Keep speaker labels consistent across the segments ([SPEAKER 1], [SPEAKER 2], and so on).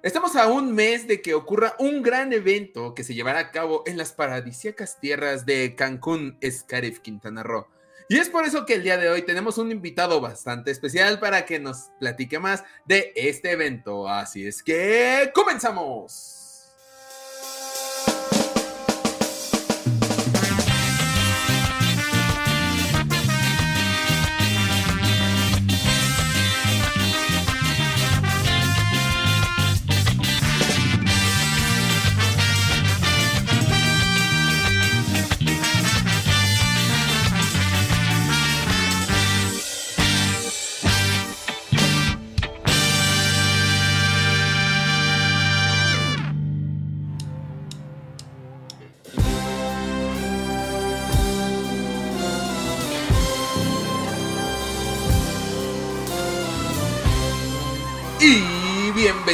[SPEAKER 1] Estamos a un mes de que ocurra un gran evento que se llevará a cabo en las paradisíacas tierras de Cancún, Scarif, Quintana Roo. Y es por eso que el día de hoy tenemos un invitado bastante especial para que nos platique más de este evento. Así es que comenzamos.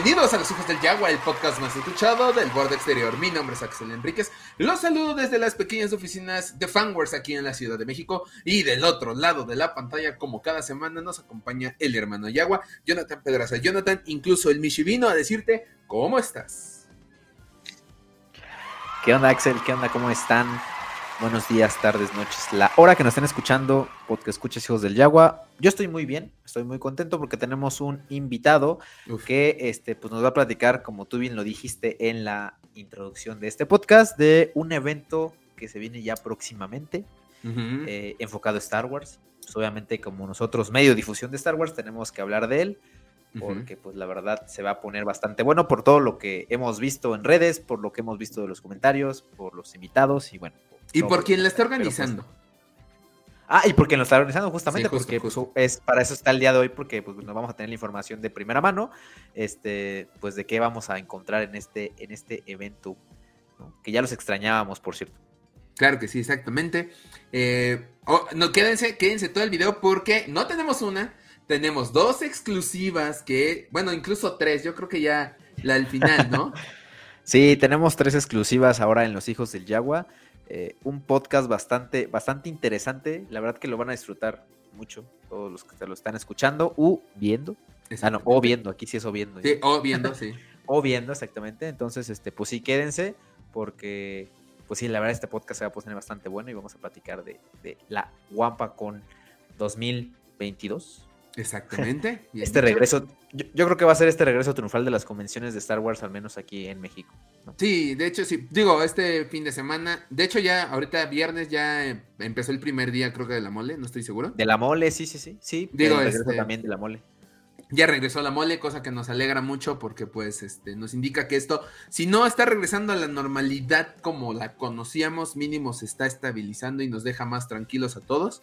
[SPEAKER 1] Bienvenidos a los Hijos del Yagua, el podcast más escuchado del borde exterior. Mi nombre es Axel Enríquez. Los saludo desde las pequeñas oficinas de Fanworks aquí en la Ciudad de México. Y del otro lado de la pantalla, como cada semana, nos acompaña el hermano Yagua, Jonathan Pedraza. Jonathan, incluso el Michi vino a decirte cómo estás.
[SPEAKER 2] ¿Qué onda, Axel? ¿Qué onda? ¿Cómo están? Buenos días, tardes, noches. La hora que nos estén escuchando, porque escuches Hijos del Yagua. Yo estoy muy bien, estoy muy contento porque tenemos un invitado que este, pues nos va a platicar, como tú bien lo dijiste en la introducción de este podcast, de un evento que se viene ya próximamente, eh, enfocado a Star Wars. Pues, obviamente, como nosotros, medio difusión de Star Wars, tenemos que hablar de él porque pues la verdad se va a poner bastante bueno por todo lo que hemos visto en redes, por lo que hemos visto de los comentarios, por los invitados y bueno,
[SPEAKER 1] y por quien la está organizando.
[SPEAKER 2] ah, y por quien lo está organizando, justamente, porque pues, es para eso está el día de hoy, porque pues nos vamos a tener la información de primera mano, este, pues de qué vamos a encontrar en este, en este evento, que ya los extrañábamos, por cierto.
[SPEAKER 1] Claro que sí, exactamente. Eh, oh, no, quédense, quédense todo el video porque no tenemos una, tenemos dos exclusivas que, bueno, incluso tres, yo creo que ya la al final, ¿no?
[SPEAKER 2] sí, tenemos tres exclusivas ahora en Los Hijos del Yagua. Eh, un podcast bastante, bastante interesante. La verdad que lo van a disfrutar mucho todos los que te lo están escuchando u viendo. Ah, no, o viendo, aquí sí es o viendo.
[SPEAKER 1] Sí, o viendo, sí.
[SPEAKER 2] o viendo, exactamente. Entonces, este, pues sí, quédense, porque, pues sí, la verdad, este podcast se va a poner bastante bueno y vamos a platicar de, de la Wampa con 2022.
[SPEAKER 1] Exactamente.
[SPEAKER 2] este regreso, yo, creo que va a ser este regreso triunfal de las convenciones de Star Wars, al menos aquí en México.
[SPEAKER 1] Sí, de hecho, sí. Digo, este fin de semana. De hecho, ya ahorita viernes ya empezó el primer día, creo que de la mole, no estoy seguro.
[SPEAKER 2] De la mole, sí, sí, sí. Sí, digo, este, también de la mole.
[SPEAKER 1] Ya regresó la mole, cosa que nos alegra mucho porque pues este nos indica que esto, si no está regresando a la normalidad como la conocíamos, mínimo se está estabilizando y nos deja más tranquilos a todos.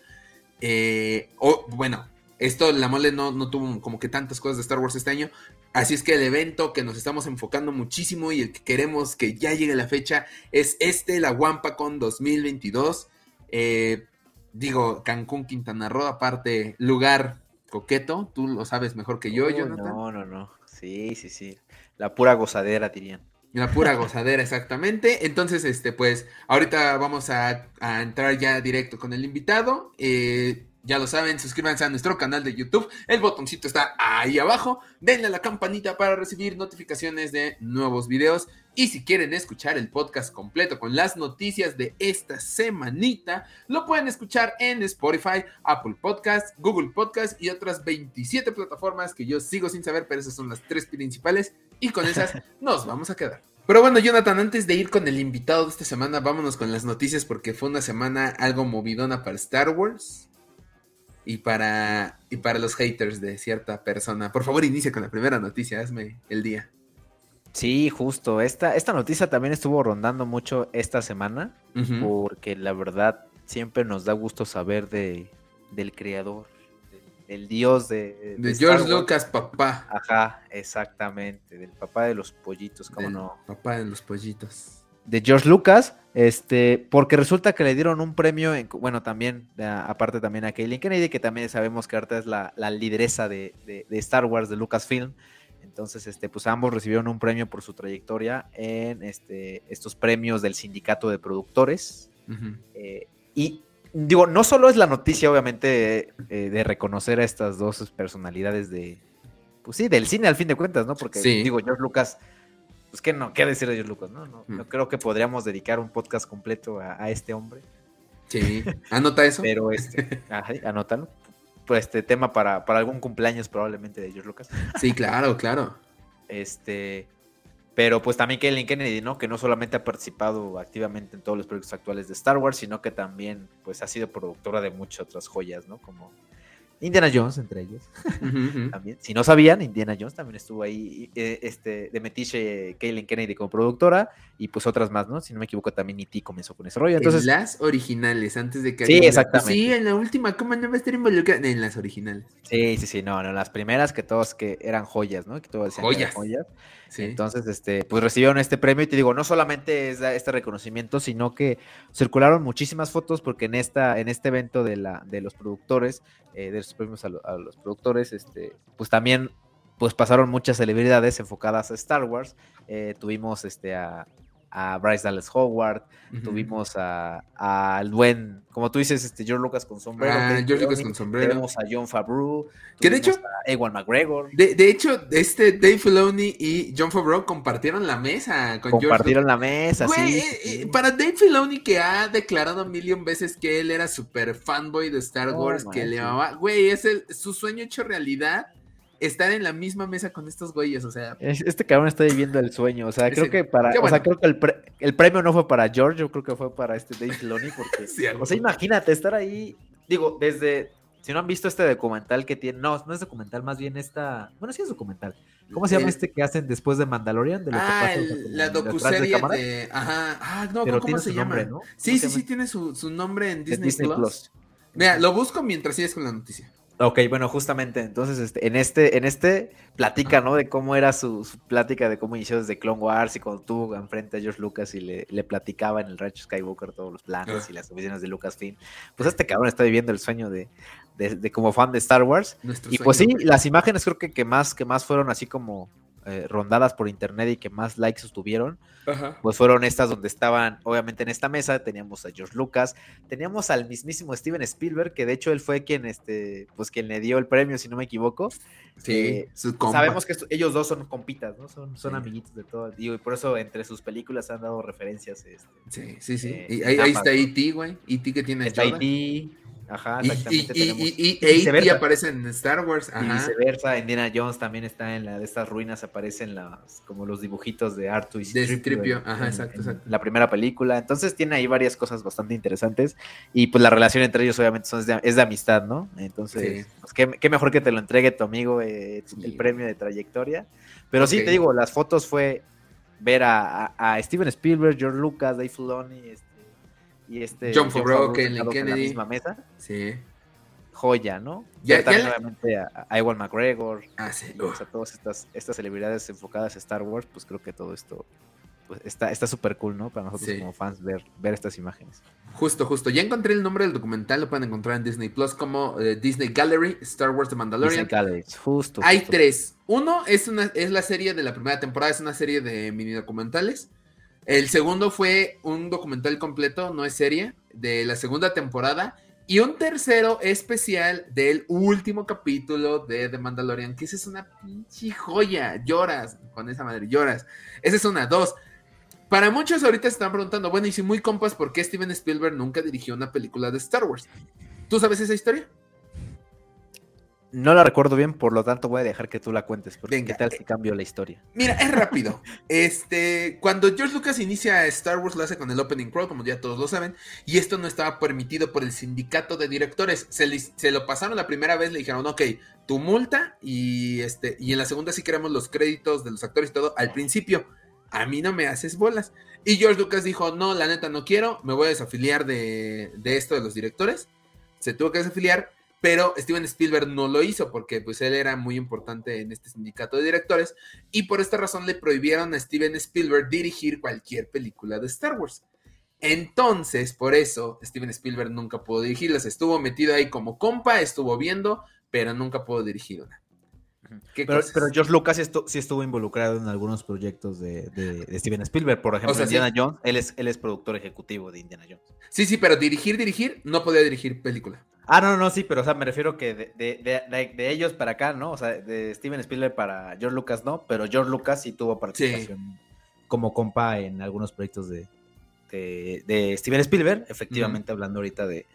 [SPEAKER 1] Eh, o bueno, esto, la mole no, no tuvo como que tantas cosas de Star Wars este año. Así es que el evento que nos estamos enfocando muchísimo y el que queremos que ya llegue la fecha es este, la WampaCon 2022. Eh, digo, Cancún, Quintana Roo, aparte, lugar coqueto. Tú lo sabes mejor que yo, Jonathan.
[SPEAKER 2] No, no, no. Sí, sí, sí. La pura gozadera, dirían.
[SPEAKER 1] La pura gozadera, exactamente. Entonces, este, pues, ahorita vamos a, a entrar ya directo con el invitado. Eh, ya lo saben, suscríbanse a nuestro canal de YouTube. El botoncito está ahí abajo. Denle a la campanita para recibir notificaciones de nuevos videos. Y si quieren escuchar el podcast completo con las noticias de esta semanita, lo pueden escuchar en Spotify, Apple Podcasts, Google Podcasts y otras 27 plataformas que yo sigo sin saber, pero esas son las tres principales. Y con esas nos vamos a quedar. Pero bueno, Jonathan, antes de ir con el invitado de esta semana, vámonos con las noticias porque fue una semana algo movidona para Star Wars y para, y para los haters de cierta persona. Por favor, inicia con la primera noticia, hazme el día.
[SPEAKER 2] Sí, justo. Esta, esta noticia también estuvo rondando mucho esta semana, porque la verdad siempre nos da gusto saber de, del creador, del dios de...
[SPEAKER 1] De, George Lucas, papá.
[SPEAKER 2] Ajá, exactamente, del papá de los pollitos, ¿cómo no?
[SPEAKER 1] Papá de los pollitos
[SPEAKER 2] de George Lucas, este, porque resulta que le dieron un premio, en, bueno, también, aparte también a Kaylin Kennedy, que también sabemos que ahorita es la, lideresa de, Star Wars, de Lucasfilm. Entonces, este, pues ambos recibieron un premio por su trayectoria en este, estos premios del sindicato de productores. Eh, y digo, no solo es la noticia, obviamente, eh, de reconocer a estas dos personalidades de, pues sí, del cine al fin de cuentas, ¿no? Porque digo, George Lucas, pues que no, ¿qué decir de George Lucas? No, no, no mm. creo que podríamos dedicar un podcast completo a, este hombre.
[SPEAKER 1] Sí, anota eso.
[SPEAKER 2] Pero este, anótalo. Pues este tema para, para algún cumpleaños probablemente de George Lucas.
[SPEAKER 1] Sí, claro, claro.
[SPEAKER 2] Este, pero pues también Kaylin Kennedy, ¿no? Que no solamente ha participado activamente en todos los proyectos actuales de Star Wars, sino que también pues ha sido productora de muchas otras joyas, ¿no? Como Indiana Jones, entre ellos. también. Si no sabían, Indiana Jones también estuvo ahí, eh, este, de Metiche Kaylin Kennedy como productora, y pues otras más, ¿no? Si no me equivoco, también E.T. comenzó con ese rollo. Entonces,
[SPEAKER 1] en las originales, antes de que...
[SPEAKER 2] Sí, exactamente.
[SPEAKER 1] Sí, en la última, ¿cómo no va a estar involucrada? En las originales.
[SPEAKER 2] Sí, sí, sí, no, no, las primeras que todos que eran joyas, ¿no? Que todos decían joyas. joyas. Entonces, este, pues recibieron este premio y te digo, no solamente es este reconocimiento, sino que circularon muchísimas fotos porque en esta, en este evento de la, de los productores, eh, de los premios a, los productores, este, pues también pues pasaron muchas celebridades enfocadas a Star Wars. Eh, tuvimos este a, a Bryce Dallas Howard, tuvimos a, al buen, como tú dices, este George Lucas con sombrero.
[SPEAKER 1] Ah, George Lucas con sombrero.
[SPEAKER 2] Tenemos a John Favreau.
[SPEAKER 1] Que de hecho.
[SPEAKER 2] A Ewan McGregor.
[SPEAKER 1] De, de, hecho, este Dave Filoni y John Favreau compartieron la mesa con
[SPEAKER 2] Compartieron la mesa, sí,
[SPEAKER 1] eh, eh, Para Dave Filoni, que ha declarado million veces que él era súper fanboy de Star oh, Wars, que le llamaba, güey, es el, su sueño hecho realidad estar en la misma mesa con estos güeyes, o sea.
[SPEAKER 2] Este cabrón está viviendo el sueño, o sea, creo que para, o sea, creo que el, premio no fue para George, yo creo que fue para este Dave Filoni, porque, o sea, imagínate estar ahí, digo, desde, si no han visto este documental que tiene, no, no es documental, más bien esta, bueno, sí es documental. ¿Cómo se llama este que hacen después de Mandalorian? De
[SPEAKER 1] ah, la docuserie de, ajá, ah, no, ¿cómo se llama? ¿no? Sí, sí, sí, tiene su, su nombre en Disney, Plus. Mira, lo busco mientras sigues con la noticia.
[SPEAKER 2] Ok, bueno, justamente, entonces este, en este, en este platica, ¿no? De cómo era su, plática, de cómo inició desde Clone Wars y cuando tuvo enfrente a George Lucas y le, le platicaba en el Rancho Skywalker todos los planes y las oficinas de Lucasfilm. Pues este cabrón está viviendo el sueño de, de, como fan de Star Wars. y pues sí, las imágenes creo que, que, más, que más fueron así como eh, rondadas por internet y que más likes tuvieron, pues fueron estas donde estaban, obviamente en esta mesa teníamos a George Lucas, teníamos al mismísimo Steven Spielberg, que de hecho él fue quien, este, pues quien le dio el premio, si no me equivoco.
[SPEAKER 1] Sí,
[SPEAKER 2] eh, sabemos que ellos dos son compitas, ¿no? Son, son amiguitos de todo, digo, y por eso entre sus películas han dado referencias. Este,
[SPEAKER 1] sí, sí, sí. Eh, y ahí, está E.T., güey. E.T. que tiene
[SPEAKER 2] Está E.T., Ajá, exactamente.
[SPEAKER 1] Y, y, y, aparece en Star Wars. Ajá.
[SPEAKER 2] Y viceversa, Indiana Jones también está en la de estas ruinas, aparecen las, como los dibujitos de Artu y
[SPEAKER 1] Stripio. Ajá, exacto, exacto.
[SPEAKER 2] la primera película. Entonces tiene ahí varias cosas bastante interesantes. Y pues la relación entre ellos, obviamente, es, de, amistad, ¿no? Entonces, pues, qué, mejor que te lo entregue tu amigo eh, el premio de trayectoria. Pero sí, te digo, las fotos fue ver a, a, Steven Spielberg, George Lucas, Dave Filoni, este, y este
[SPEAKER 1] John Favreau, Kennedy.
[SPEAKER 2] En la misma mesa.
[SPEAKER 1] Sí.
[SPEAKER 2] Joya, ¿no? Ya, también, obviamente, a, a, Ewan McGregor.
[SPEAKER 1] Ah, sí.
[SPEAKER 2] O sea, todas estas, estas celebridades enfocadas a Star Wars, pues creo que todo esto pues, está súper cool, ¿no? Para nosotros como fans ver, ver estas imágenes.
[SPEAKER 1] Justo, justo. Ya encontré el nombre del documental, lo pueden encontrar en Disney Plus como eh, Disney Gallery, Star Wars The Mandalorian.
[SPEAKER 2] Disney Gallery, justo.
[SPEAKER 1] Hay tres. Uno es, una, es la serie de la primera temporada, es una serie de mini documentales. El segundo fue un documental completo, no es serie, de la segunda temporada. Y un tercero especial del último capítulo de The Mandalorian, que esa es una pinche joya. Lloras con esa madre, lloras. Esa es una, dos. Para muchos ahorita se están preguntando, bueno, y si muy compas, ¿por qué Steven Spielberg nunca dirigió una película de Star Wars? ¿Tú sabes esa historia?
[SPEAKER 2] No la recuerdo bien, por lo tanto voy a dejar que tú la cuentes, porque qué tal si cambio la historia.
[SPEAKER 1] Mira, es rápido. este, cuando George Lucas inicia Star Wars lo hace con el Opening Crawl, como ya todos lo saben, y esto no estaba permitido por el sindicato de directores. Se, lo pasaron la primera vez, le dijeron, ok, tu multa y este, y en la segunda sí queremos los créditos de los actores y todo al principio. A mí no me haces bolas. Y George Lucas dijo, no, la neta no quiero, me voy a desafiliar de, de esto de los directores. Se tuvo que desafiliar pero Steven Spielberg no lo hizo porque pues él era muy importante en este sindicato de directores y por esta razón le prohibieron a Steven Spielberg dirigir cualquier película de Star Wars. Entonces, por eso Steven Spielberg nunca pudo dirigirlas, estuvo metido ahí como compa, estuvo viendo, pero nunca pudo dirigir una.
[SPEAKER 2] Pero, George Lucas sí estuvo, involucrado en algunos proyectos de, Steven Spielberg. Por ejemplo, Indiana Jones, él es, él es productor ejecutivo de Indiana Jones.
[SPEAKER 1] Sí, sí, pero dirigir, dirigir, no podía dirigir película.
[SPEAKER 2] Ah, no, no, sí, pero o sea, me refiero que de, de, de, ellos para acá, ¿no? O sea, de Steven Spielberg para George Lucas, no, pero George Lucas sí tuvo participación como compa en algunos proyectos de, de, Steven Spielberg, efectivamente hablando ahorita de,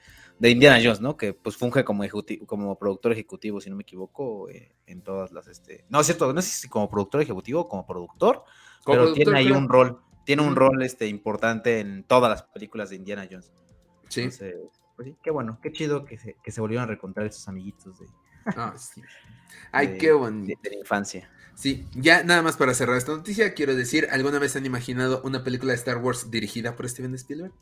[SPEAKER 2] Indiana Jones, ¿no? Que pues funge como como productor ejecutivo, si no me equivoco, eh, en todas las, este, no es cierto, no sé si como productor ejecutivo o como productor, pero tiene ahí un rol, tiene un rol, este, importante en todas las películas de Indiana Jones. Sí. Entonces, pues sí, qué bueno, qué chido que se, que se volvieron a reencontrar esos amiguitos de...
[SPEAKER 1] Ah, sí. Ay, qué bonito.
[SPEAKER 2] De, la infancia.
[SPEAKER 1] Sí, ya nada más para cerrar esta noticia, quiero decir, ¿alguna vez han imaginado una película de Star Wars dirigida por Steven Spielberg?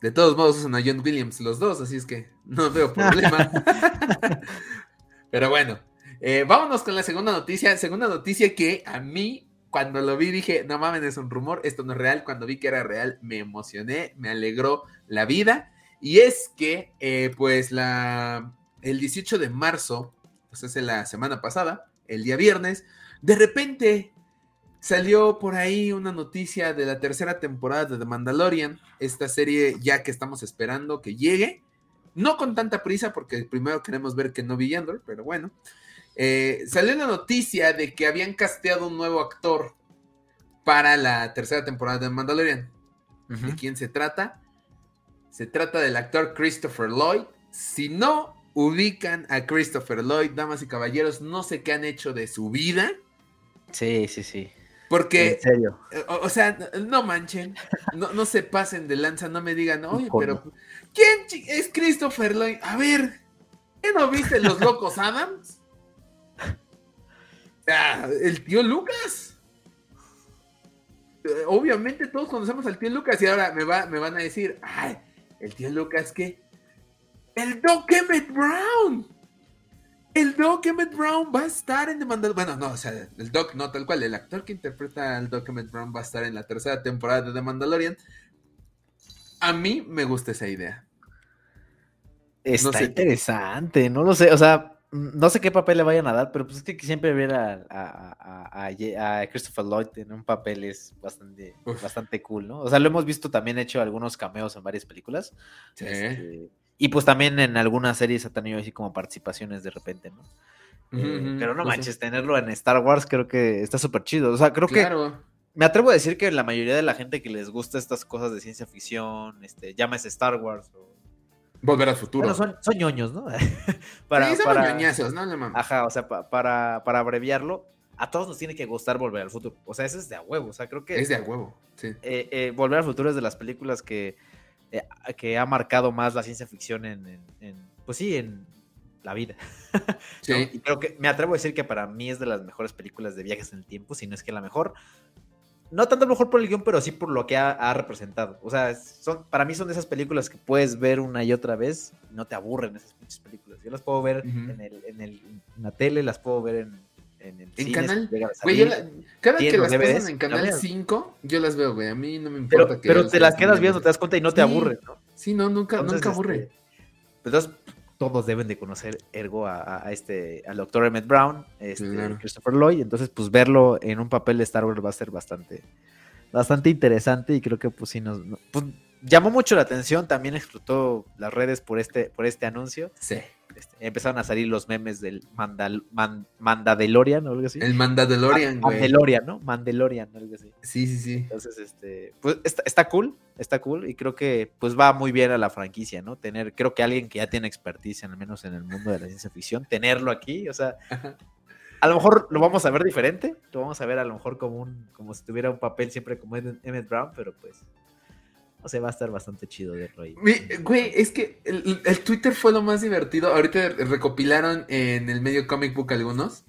[SPEAKER 1] De todos modos usan a John Williams los dos, así es que no veo problema. Pero bueno, eh, vámonos con la segunda noticia. Segunda noticia que a mí, cuando lo vi, dije, no mames, es un rumor, esto no es real. Cuando vi que era real, me emocioné, me alegró la vida. Y es que, eh, pues, la, el 18 de marzo pues hace la semana pasada, el día viernes, de repente salió por ahí una noticia de la tercera temporada de The Mandalorian, esta serie ya que estamos esperando que llegue, no con tanta prisa porque primero queremos ver que no vi pero bueno, eh, salió la noticia de que habían casteado un nuevo actor para la tercera temporada de Mandalorian. ¿De quién se trata? Se trata del actor Christopher Lloyd. Si no ubican a Christopher Lloyd, damas y caballeros, no sé qué han hecho de su vida.
[SPEAKER 2] Sí, sí, sí.
[SPEAKER 1] Porque, en serio. O, sea, no manchen, no, se pasen de lanza, no me digan, oye, pero ¿quién es Christopher Lloyd? A ver, ¿qué no viste Los Locos Adams? Ah, el tío Lucas. Eh, obviamente todos conocemos al tío Lucas y ahora me, va, me van a decir, ay, el tío Lucas, ¿qué? El Doc Emmett Brown. El Doc Emmett Brown va a estar en The Mandalorian. Bueno, no, o sea, el Doc no tal cual. El actor que interpreta al Doc Emmett Brown va a estar en la tercera temporada de The Mandalorian. A mí me gusta esa idea.
[SPEAKER 2] Está interesante, no lo sé, o sea, no sé qué papel le vayan a dar, pero pues es que siempre ver a, a, Christopher Lloyd en un papel es bastante, bastante cool, ¿no? O sea, lo hemos visto también hecho algunos cameos en varias películas. Sí. Este, y pues también en algunas series ha tenido así como participaciones de repente, ¿no? Eh, pero no pues manches, tenerlo en Star Wars creo que está súper chido. O sea, creo que me atrevo a decir que la mayoría de la gente que les gusta estas cosas de ciencia ficción, este, llámese Star Wars o...
[SPEAKER 1] Volver al futuro.
[SPEAKER 2] son, son ñoños, ¿no?
[SPEAKER 1] para, sí, para... ñoñazos, ¿no?
[SPEAKER 2] Ajá, o sea, para, para abreviarlo, a todos nos tiene que gustar Volver al Futuro. O sea, eso es de a huevo. O sea, creo que.
[SPEAKER 1] Es de a huevo, sí.
[SPEAKER 2] Eh, eh, Volver al Futuro es de las películas que eh, que ha marcado más la ciencia ficción en, pues sí, en la vida. Y creo que me atrevo a decir que para mí es de las mejores películas de viajes en el tiempo, si no es que la mejor. No tanto mejor por el guion, pero sí por lo que ha, representado. O sea, son, para mí son de esas películas que puedes ver una y otra vez y no te aburren esas muchas películas. Yo las puedo ver en, el, en, el, en la tele, las puedo ver en,
[SPEAKER 1] en canal. cada que las pasan en canal 5, yo las veo, güey. A mí no me importa
[SPEAKER 2] pero, que. Pero te las quedas viendo, te das cuenta y no te aburre, ¿no?
[SPEAKER 1] Sí, no, nunca, nunca aburre.
[SPEAKER 2] Este, entonces, todos deben de conocer ergo a, este, al doctor Emmett Brown, este, Christopher Lloyd. Entonces, pues verlo en un papel de Star Wars va a ser bastante, bastante interesante. Y creo que, pues sí, nos. Pues, llamó mucho la atención. También explotó las redes por este, por este anuncio.
[SPEAKER 1] Sí.
[SPEAKER 2] Este, empezaron a salir los memes del Mandal, Mandadelorian o algo así.
[SPEAKER 1] El Mandadelorian,
[SPEAKER 2] güey. Mandelorian, ¿no? Mandelorian, algo así.
[SPEAKER 1] Sí, sí, sí.
[SPEAKER 2] Entonces, este, pues está, cool, está cool y creo que pues va muy bien a la franquicia, ¿no? Tener, creo que alguien que ya tiene experticia, al menos en el mundo de la ciencia ficción, tenerlo aquí, o sea, a lo mejor lo vamos a ver diferente, lo vamos a ver a lo mejor como un, como si tuviera un papel siempre como Emmett Brown, pero pues o sea, va a estar bastante chido verlo ahí.
[SPEAKER 1] Güey, es que el, Twitter fue lo más divertido. Ahorita recopilaron en el medio comic book algunos.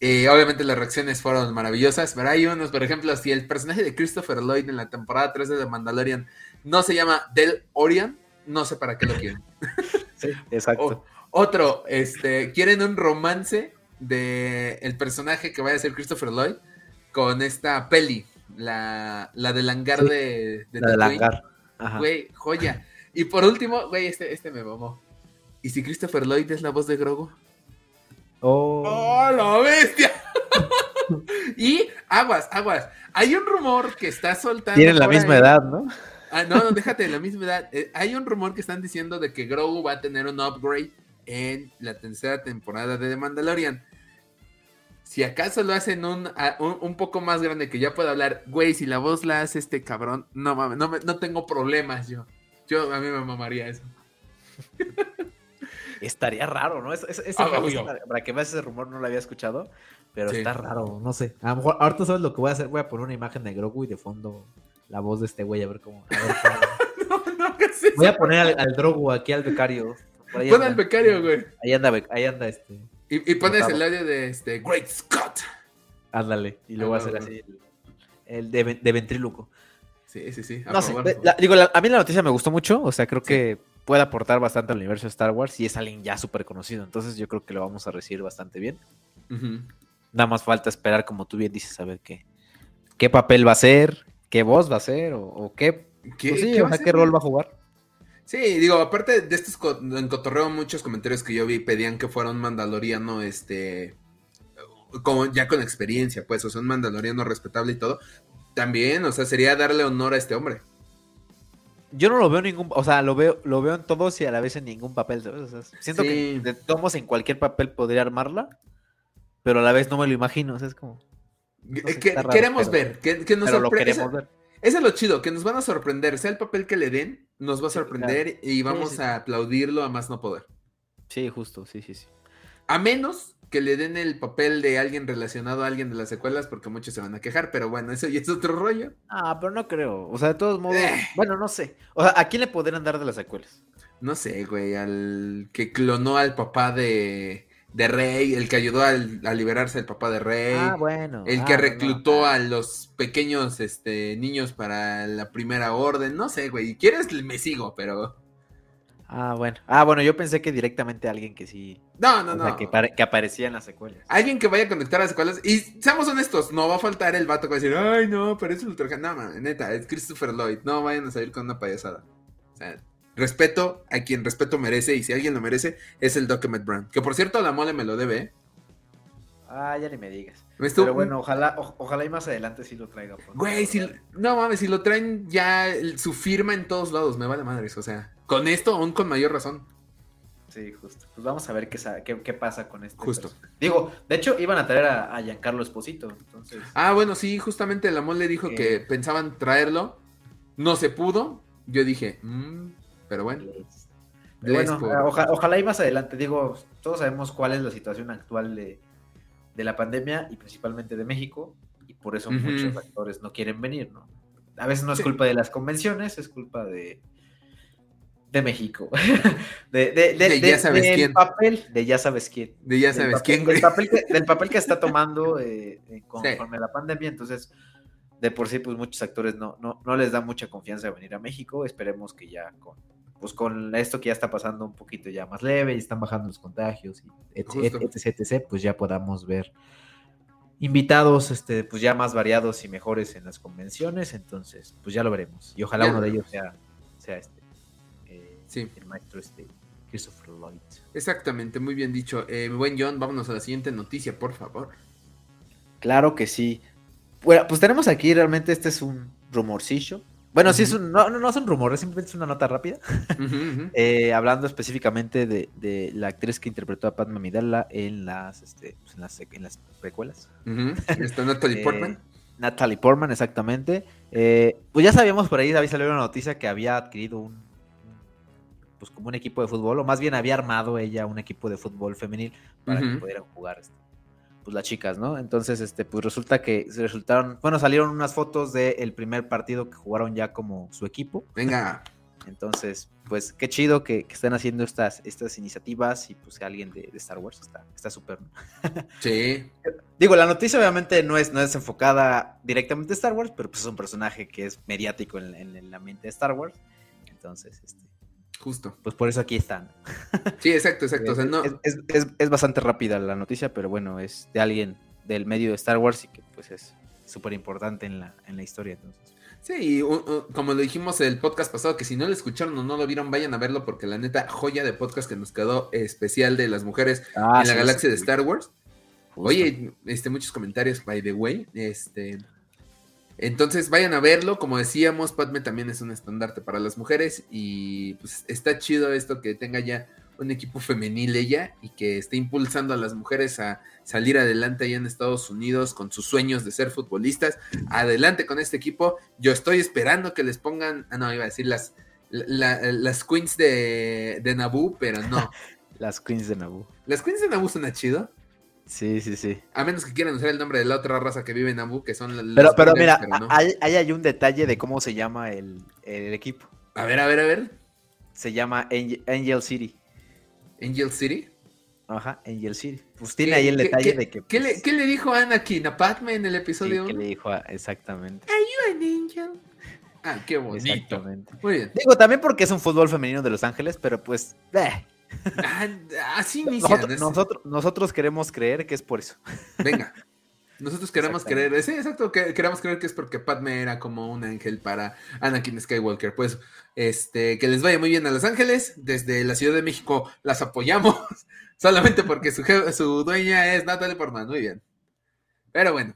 [SPEAKER 1] Eh, obviamente las reacciones fueron maravillosas, pero hay unos, por ejemplo, si el personaje de Christopher Lloyd en la temporada 3 de The Mandalorian no se llama Del Orion, no sé para qué lo quieren.
[SPEAKER 2] sí, exacto.
[SPEAKER 1] otro, este, quieren un romance de el personaje que vaya a ser Christopher Lloyd con esta peli la, la del hangar de,
[SPEAKER 2] de La del hangar.
[SPEAKER 1] Güey, joya. Y por último, güey, este, este me mamó. ¿Y si Christopher Lloyd es la voz de Grogu?
[SPEAKER 2] Oh,
[SPEAKER 1] ¡Oh la bestia! y aguas, aguas. Hay un rumor que está soltando.
[SPEAKER 2] Tienen la misma edad, ¿no?
[SPEAKER 1] Ah, no, no, déjate de la misma edad. Eh, hay un rumor que están diciendo de que Grogu va a tener un upgrade en la tercera temporada de The Mandalorian. Si acaso lo hacen un, un, poco más grande que ya pueda hablar, güey, si la voz la hace este cabrón, no mames, no, no tengo problemas yo. Yo a mí me mamaría eso.
[SPEAKER 2] Estaría raro, ¿no? ese ah, para, que veas ese rumor no lo había escuchado, pero está raro, no sé. A lo mejor ahorita sabes lo que voy a hacer, voy a poner una imagen de Grogu y de fondo la voz de este güey, a ver cómo. no, no, Voy a poner al, al Drogu aquí al becario.
[SPEAKER 1] Pon al becario, güey.
[SPEAKER 2] Ahí anda, ahí anda este.
[SPEAKER 1] Y, pones el audio de este Great Scott.
[SPEAKER 2] Ándale, y luego a hacer así el, de, de ventríloco.
[SPEAKER 1] Sí, sí, sí.
[SPEAKER 2] No, digo, a mí la noticia me gustó mucho, o sea, creo que puede aportar bastante al universo de Star Wars y es alguien ya súper conocido, entonces yo creo que lo vamos a recibir bastante bien. Nada más falta esperar, como tú bien dices, a ver qué, qué papel va a ser, qué voz va a ser o, qué, ¿Qué, pues ¿qué, rol va a jugar.
[SPEAKER 1] Sí, digo, aparte de estos en cotorreo, muchos comentarios que yo vi pedían que fuera un mandaloriano, este, como ya con experiencia, pues, o sea, un mandaloriano respetable y todo. También, o sea, sería darle honor a este hombre.
[SPEAKER 2] Yo no lo veo ningún, o sea, lo veo, lo veo en todos y a la vez en ningún papel, ¿sabes? siento que de todos en cualquier papel podría armarla, pero a la vez no me lo imagino, o sea, es como...
[SPEAKER 1] queremos ver, que, nos pero lo queremos ver. Eso es lo chido, que nos van a sorprender, sea el papel que le den, nos va a sorprender y vamos a aplaudirlo a más no poder.
[SPEAKER 2] Sí, justo, sí, sí, sí.
[SPEAKER 1] A menos que le den el papel de alguien relacionado a alguien de las secuelas, porque muchos se van a quejar, pero bueno, eso ya es otro rollo.
[SPEAKER 2] Ah, pero no creo. O sea, de todos modos, eh. bueno, no sé. O sea, ¿a quién le podrían dar de las secuelas?
[SPEAKER 1] No sé, güey, al que clonó al papá de de Rey, el que ayudó a liberarse el papá de Rey.
[SPEAKER 2] Ah, bueno.
[SPEAKER 1] El que ah, reclutó a los pequeños este, niños para la primera orden. No sé, güey. ¿Quieres? Me sigo, pero.
[SPEAKER 2] Ah, bueno. Ah, bueno, yo pensé que directamente alguien que sí.
[SPEAKER 1] No, no, no.
[SPEAKER 2] que, que, aparecía en las secuelas.
[SPEAKER 1] Alguien que vaya a conectar a las secuelas. Y seamos honestos, no va a faltar el vato que va a decir, ay, no, pero es el Ultra. No, neta, es Christopher Lloyd. No vayan a salir con una payasada. O sea, Respeto a quien respeto merece, y si alguien lo merece, es el Document Brown. Que por cierto, la mole me lo debe, ¿eh?
[SPEAKER 2] Ah, ya ni me digas. Pero bueno, ojalá, ojalá y más adelante sí lo traiga.
[SPEAKER 1] Güey, si, no mames, si lo traen ya su firma en todos lados, me vale madres. O sea, con esto aún con mayor razón.
[SPEAKER 2] Sí, justo. Pues vamos a ver qué, qué, pasa con esto. Justo. Digo, de hecho, iban a traer a, Giancarlo Esposito. Entonces...
[SPEAKER 1] Ah, bueno, sí, justamente la mole dijo que pensaban traerlo. No se pudo. Yo dije, mmm, pero bueno.
[SPEAKER 2] Bueno, ojalá y más adelante, digo, todos sabemos cuál es la situación actual de, la pandemia y principalmente de México, y por eso muchos actores no quieren venir, ¿no? A veces no es culpa de las convenciones, es culpa de, de México. de, de, de, ya sabes quién. papel, de ya sabes quién.
[SPEAKER 1] De ya sabes quién,
[SPEAKER 2] Del papel, que, del papel que está tomando eh, eh, conforme la pandemia, entonces de por sí, pues muchos actores no, no, no les da mucha confianza de venir a México. Esperemos que ya con, pues con esto que ya está pasando un poquito ya más leve y están bajando los contagios y etc, pues ya podamos ver invitados este, pues ya más variados y mejores en las convenciones. Entonces, pues ya lo veremos. Y ojalá uno de ellos sea, sea este, eh, el maestro este, Christopher Lloyd.
[SPEAKER 1] Exactamente, muy bien dicho. Eh, buen John, vámonos a la siguiente noticia, por favor.
[SPEAKER 2] Claro que sí. Bueno, pues tenemos aquí realmente, este es un rumorcillo. Bueno, sí, es un, no, no, son rumores, simplemente es una nota rápida. Eh, hablando específicamente de, la actriz que interpretó a Padma Amidala en las, este, pues, en las, en las precuelas.
[SPEAKER 1] Está Natalie eh, Portman.
[SPEAKER 2] Natalie Portman, exactamente. Eh, pues ya sabíamos por ahí, había salido una noticia que había adquirido un, pues como un equipo de fútbol, o más bien había armado ella un equipo de fútbol femenil para que pudieran jugar este, pues las chicas, ¿no? Entonces, este, pues resulta que se resultaron, bueno, salieron unas fotos del primer partido que jugaron ya como su equipo.
[SPEAKER 1] Venga.
[SPEAKER 2] Entonces, pues qué chido que, estén haciendo estas, estas iniciativas y pues que alguien de, Star Wars está súper.
[SPEAKER 1] sí.
[SPEAKER 2] Digo, la noticia obviamente no es, no es enfocada directamente a Star Wars, pero pues es un personaje que es mediático en, en la mente de Star Wars. Entonces, este,
[SPEAKER 1] Justo.
[SPEAKER 2] Pues por eso aquí están.
[SPEAKER 1] Sí, exacto, exacto.
[SPEAKER 2] es, bastante rápida la noticia, pero bueno, es de alguien del medio de Star Wars y que pues es súper importante en la, en la historia. Entonces.
[SPEAKER 1] Sí, como lo dijimos el podcast pasado, que si no lo escucharon o no lo vieron, vayan a verlo porque la neta joya de podcast que nos quedó especial de las mujeres ah, en la galaxia de Star Wars. Oye, este, muchos comentarios, by the way. Este, Entonces vayan a verlo, como decíamos, Padme también es un estandarte para las mujeres y pues está chido esto que tenga ya un equipo femenil ella y que esté impulsando a las mujeres a salir adelante allá en Estados Unidos con sus sueños de ser futbolistas. Adelante con este equipo. Yo estoy esperando que les pongan, ah no, iba a decir las, las queens de, de Naboo, pero no.
[SPEAKER 2] las queens de Naboo.
[SPEAKER 1] Las queens de Naboo suena chido.
[SPEAKER 2] Sí, sí, sí.
[SPEAKER 1] A menos que quieran usar el nombre de la otra raza que vive en Naboo, que son las.
[SPEAKER 2] Pero, pero mira, ahí, hay un detalle de cómo se llama el, equipo.
[SPEAKER 1] A ver, a ver, a ver.
[SPEAKER 2] Se llama Angel, City.
[SPEAKER 1] ¿Angel City?
[SPEAKER 2] Ajá, Angel City. Pues tiene ahí el detalle de que.
[SPEAKER 1] ¿qué, le, pues, ¿qué, le, dijo a Anakin a Padme en el episodio 1?
[SPEAKER 2] ¿Qué le dijo exactamente?
[SPEAKER 1] ¿Are you an angel? Ah, qué bonito. Exactamente.
[SPEAKER 2] Muy bien. Digo, también porque es un fútbol femenino de Los Ángeles, pero pues. Eh.
[SPEAKER 1] Ah, así
[SPEAKER 2] nosotros, nosotros, nosotros, queremos creer que es por eso.
[SPEAKER 1] Venga. Nosotros queremos creer, sí, exacto, que queremos creer que es porque Padme era como un ángel para Anakin Skywalker. Pues, este, que les vaya muy bien a Los Ángeles. Desde la Ciudad de México las apoyamos, solamente porque su, su dueña es Natalie Portman. Muy bien. Pero bueno,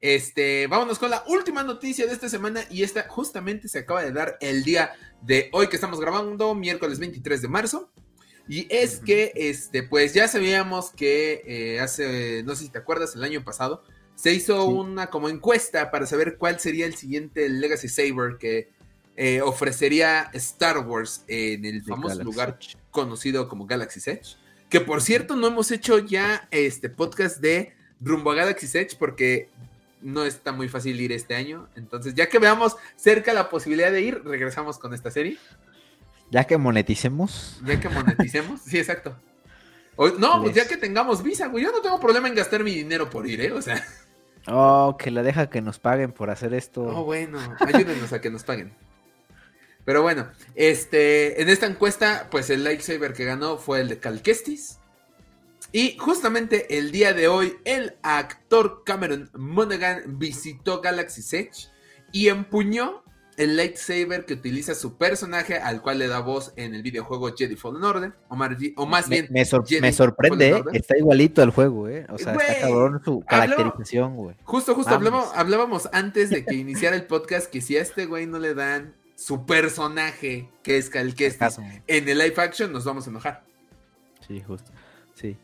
[SPEAKER 1] este, vámonos con la última noticia de esta semana y esta justamente se acaba de dar el día de hoy que estamos grabando, miércoles 23 de marzo. Y es que, este, pues ya sabíamos que eh, hace, no sé si te acuerdas, el año pasado se hizo una como encuesta para saber cuál sería el siguiente Legacy Saber que eh, ofrecería Star Wars en el famoso lugar conocido como Galaxy Edge. Que por cierto, no hemos hecho ya este podcast de rumbo a Galaxy Edge porque no está muy fácil ir este año. Entonces, ya que veamos cerca la posibilidad de ir, regresamos con esta serie.
[SPEAKER 2] Ya que moneticemos.
[SPEAKER 1] Ya que moneticemos, sí, exacto. no, pues ya que tengamos visa, güey. Yo no tengo problema en gastar mi dinero por ir, ¿eh? O sea.
[SPEAKER 2] Oh, que la deja que nos paguen por hacer esto.
[SPEAKER 1] Oh, bueno, ayúdenos a que nos paguen. Pero bueno, este, en esta encuesta, pues el lightsaber que ganó fue el de Cal Kestis. Y justamente el día de hoy, el actor Cameron Monaghan visitó Galaxy Edge y empuñó el lightsaber que utiliza su personaje al cual le da voz en el videojuego Jedi Fallen Order, o más, bien...
[SPEAKER 2] Me, sorprende, ¿eh? está igualito el juego, ¿eh? O sea, está cabrón su caracterización, güey.
[SPEAKER 1] Justo, justo, hablábamos, antes de que iniciara el podcast que si a este güey no le dan su personaje, que es Cal en el live action, nos vamos a enojar.
[SPEAKER 2] Sí, justo. Sí.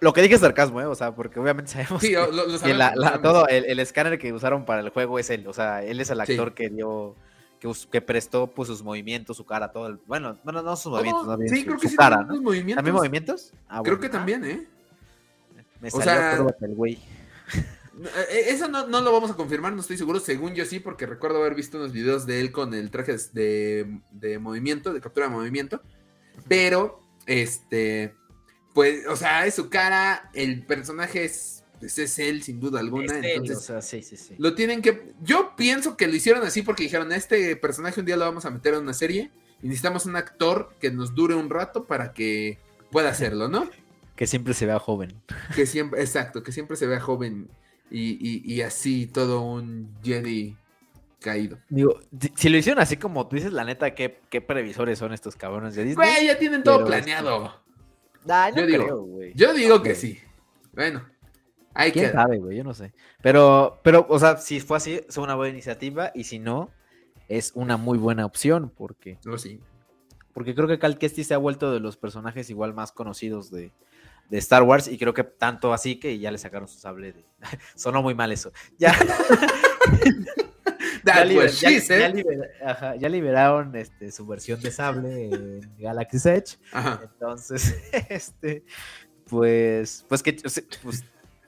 [SPEAKER 2] lo, que dije es sarcasmo, ¿eh? O sea, porque obviamente sabemos que, todo el, escáner que usaron para el juego es él. O sea, él es el actor que dio que, prestó pues sus movimientos, su cara, todo el. Bueno, bueno, no sus movimientos, no,
[SPEAKER 1] sí, creo que
[SPEAKER 2] sí,
[SPEAKER 1] cara, ¿no? movimientos.
[SPEAKER 2] ¿También movimientos?
[SPEAKER 1] Ah, creo que también, ¿eh?
[SPEAKER 2] Me salió o sea, el güey.
[SPEAKER 1] Eh, eso no, no, lo vamos a confirmar, no estoy seguro. Según yo sí, porque recuerdo haber visto unos videos de él con el traje de, de movimiento, de captura de movimiento. Pero, este, pues, o sea, es su cara, el personaje es pues es él sin duda alguna. entonces, lo tienen que. Yo pienso que lo hicieron así porque dijeron: Este personaje un día lo vamos a meter en una serie y necesitamos un actor que nos dure un rato para que pueda hacerlo, ¿no?
[SPEAKER 2] Que siempre se vea joven.
[SPEAKER 1] Que siempre, exacto, que siempre se vea joven y, así todo un Jedi caído.
[SPEAKER 2] Digo, si lo hicieron así como tú dices, la neta, ¿qué, qué previsores son estos cabrones de Disney?
[SPEAKER 1] Güey, ya tienen todo planeado.
[SPEAKER 2] yo,
[SPEAKER 1] digo, yo digo que sí. Bueno,
[SPEAKER 2] hay ¿Quién sabe, güey? Yo no sé. Pero, pero, o sea, si fue así, es una buena iniciativa. Y si no, es una muy buena opción. Porque.
[SPEAKER 1] No, sí.
[SPEAKER 2] Porque creo que Cal Kestis se ha vuelto de los personajes igual más conocidos de, Star Wars. Y creo que tanto así que ya le sacaron su sable de. Sonó muy mal eso. Ya. ya, liberaron este, su versión de sable en Galaxy Edge. Entonces, este, pues, pues que pues,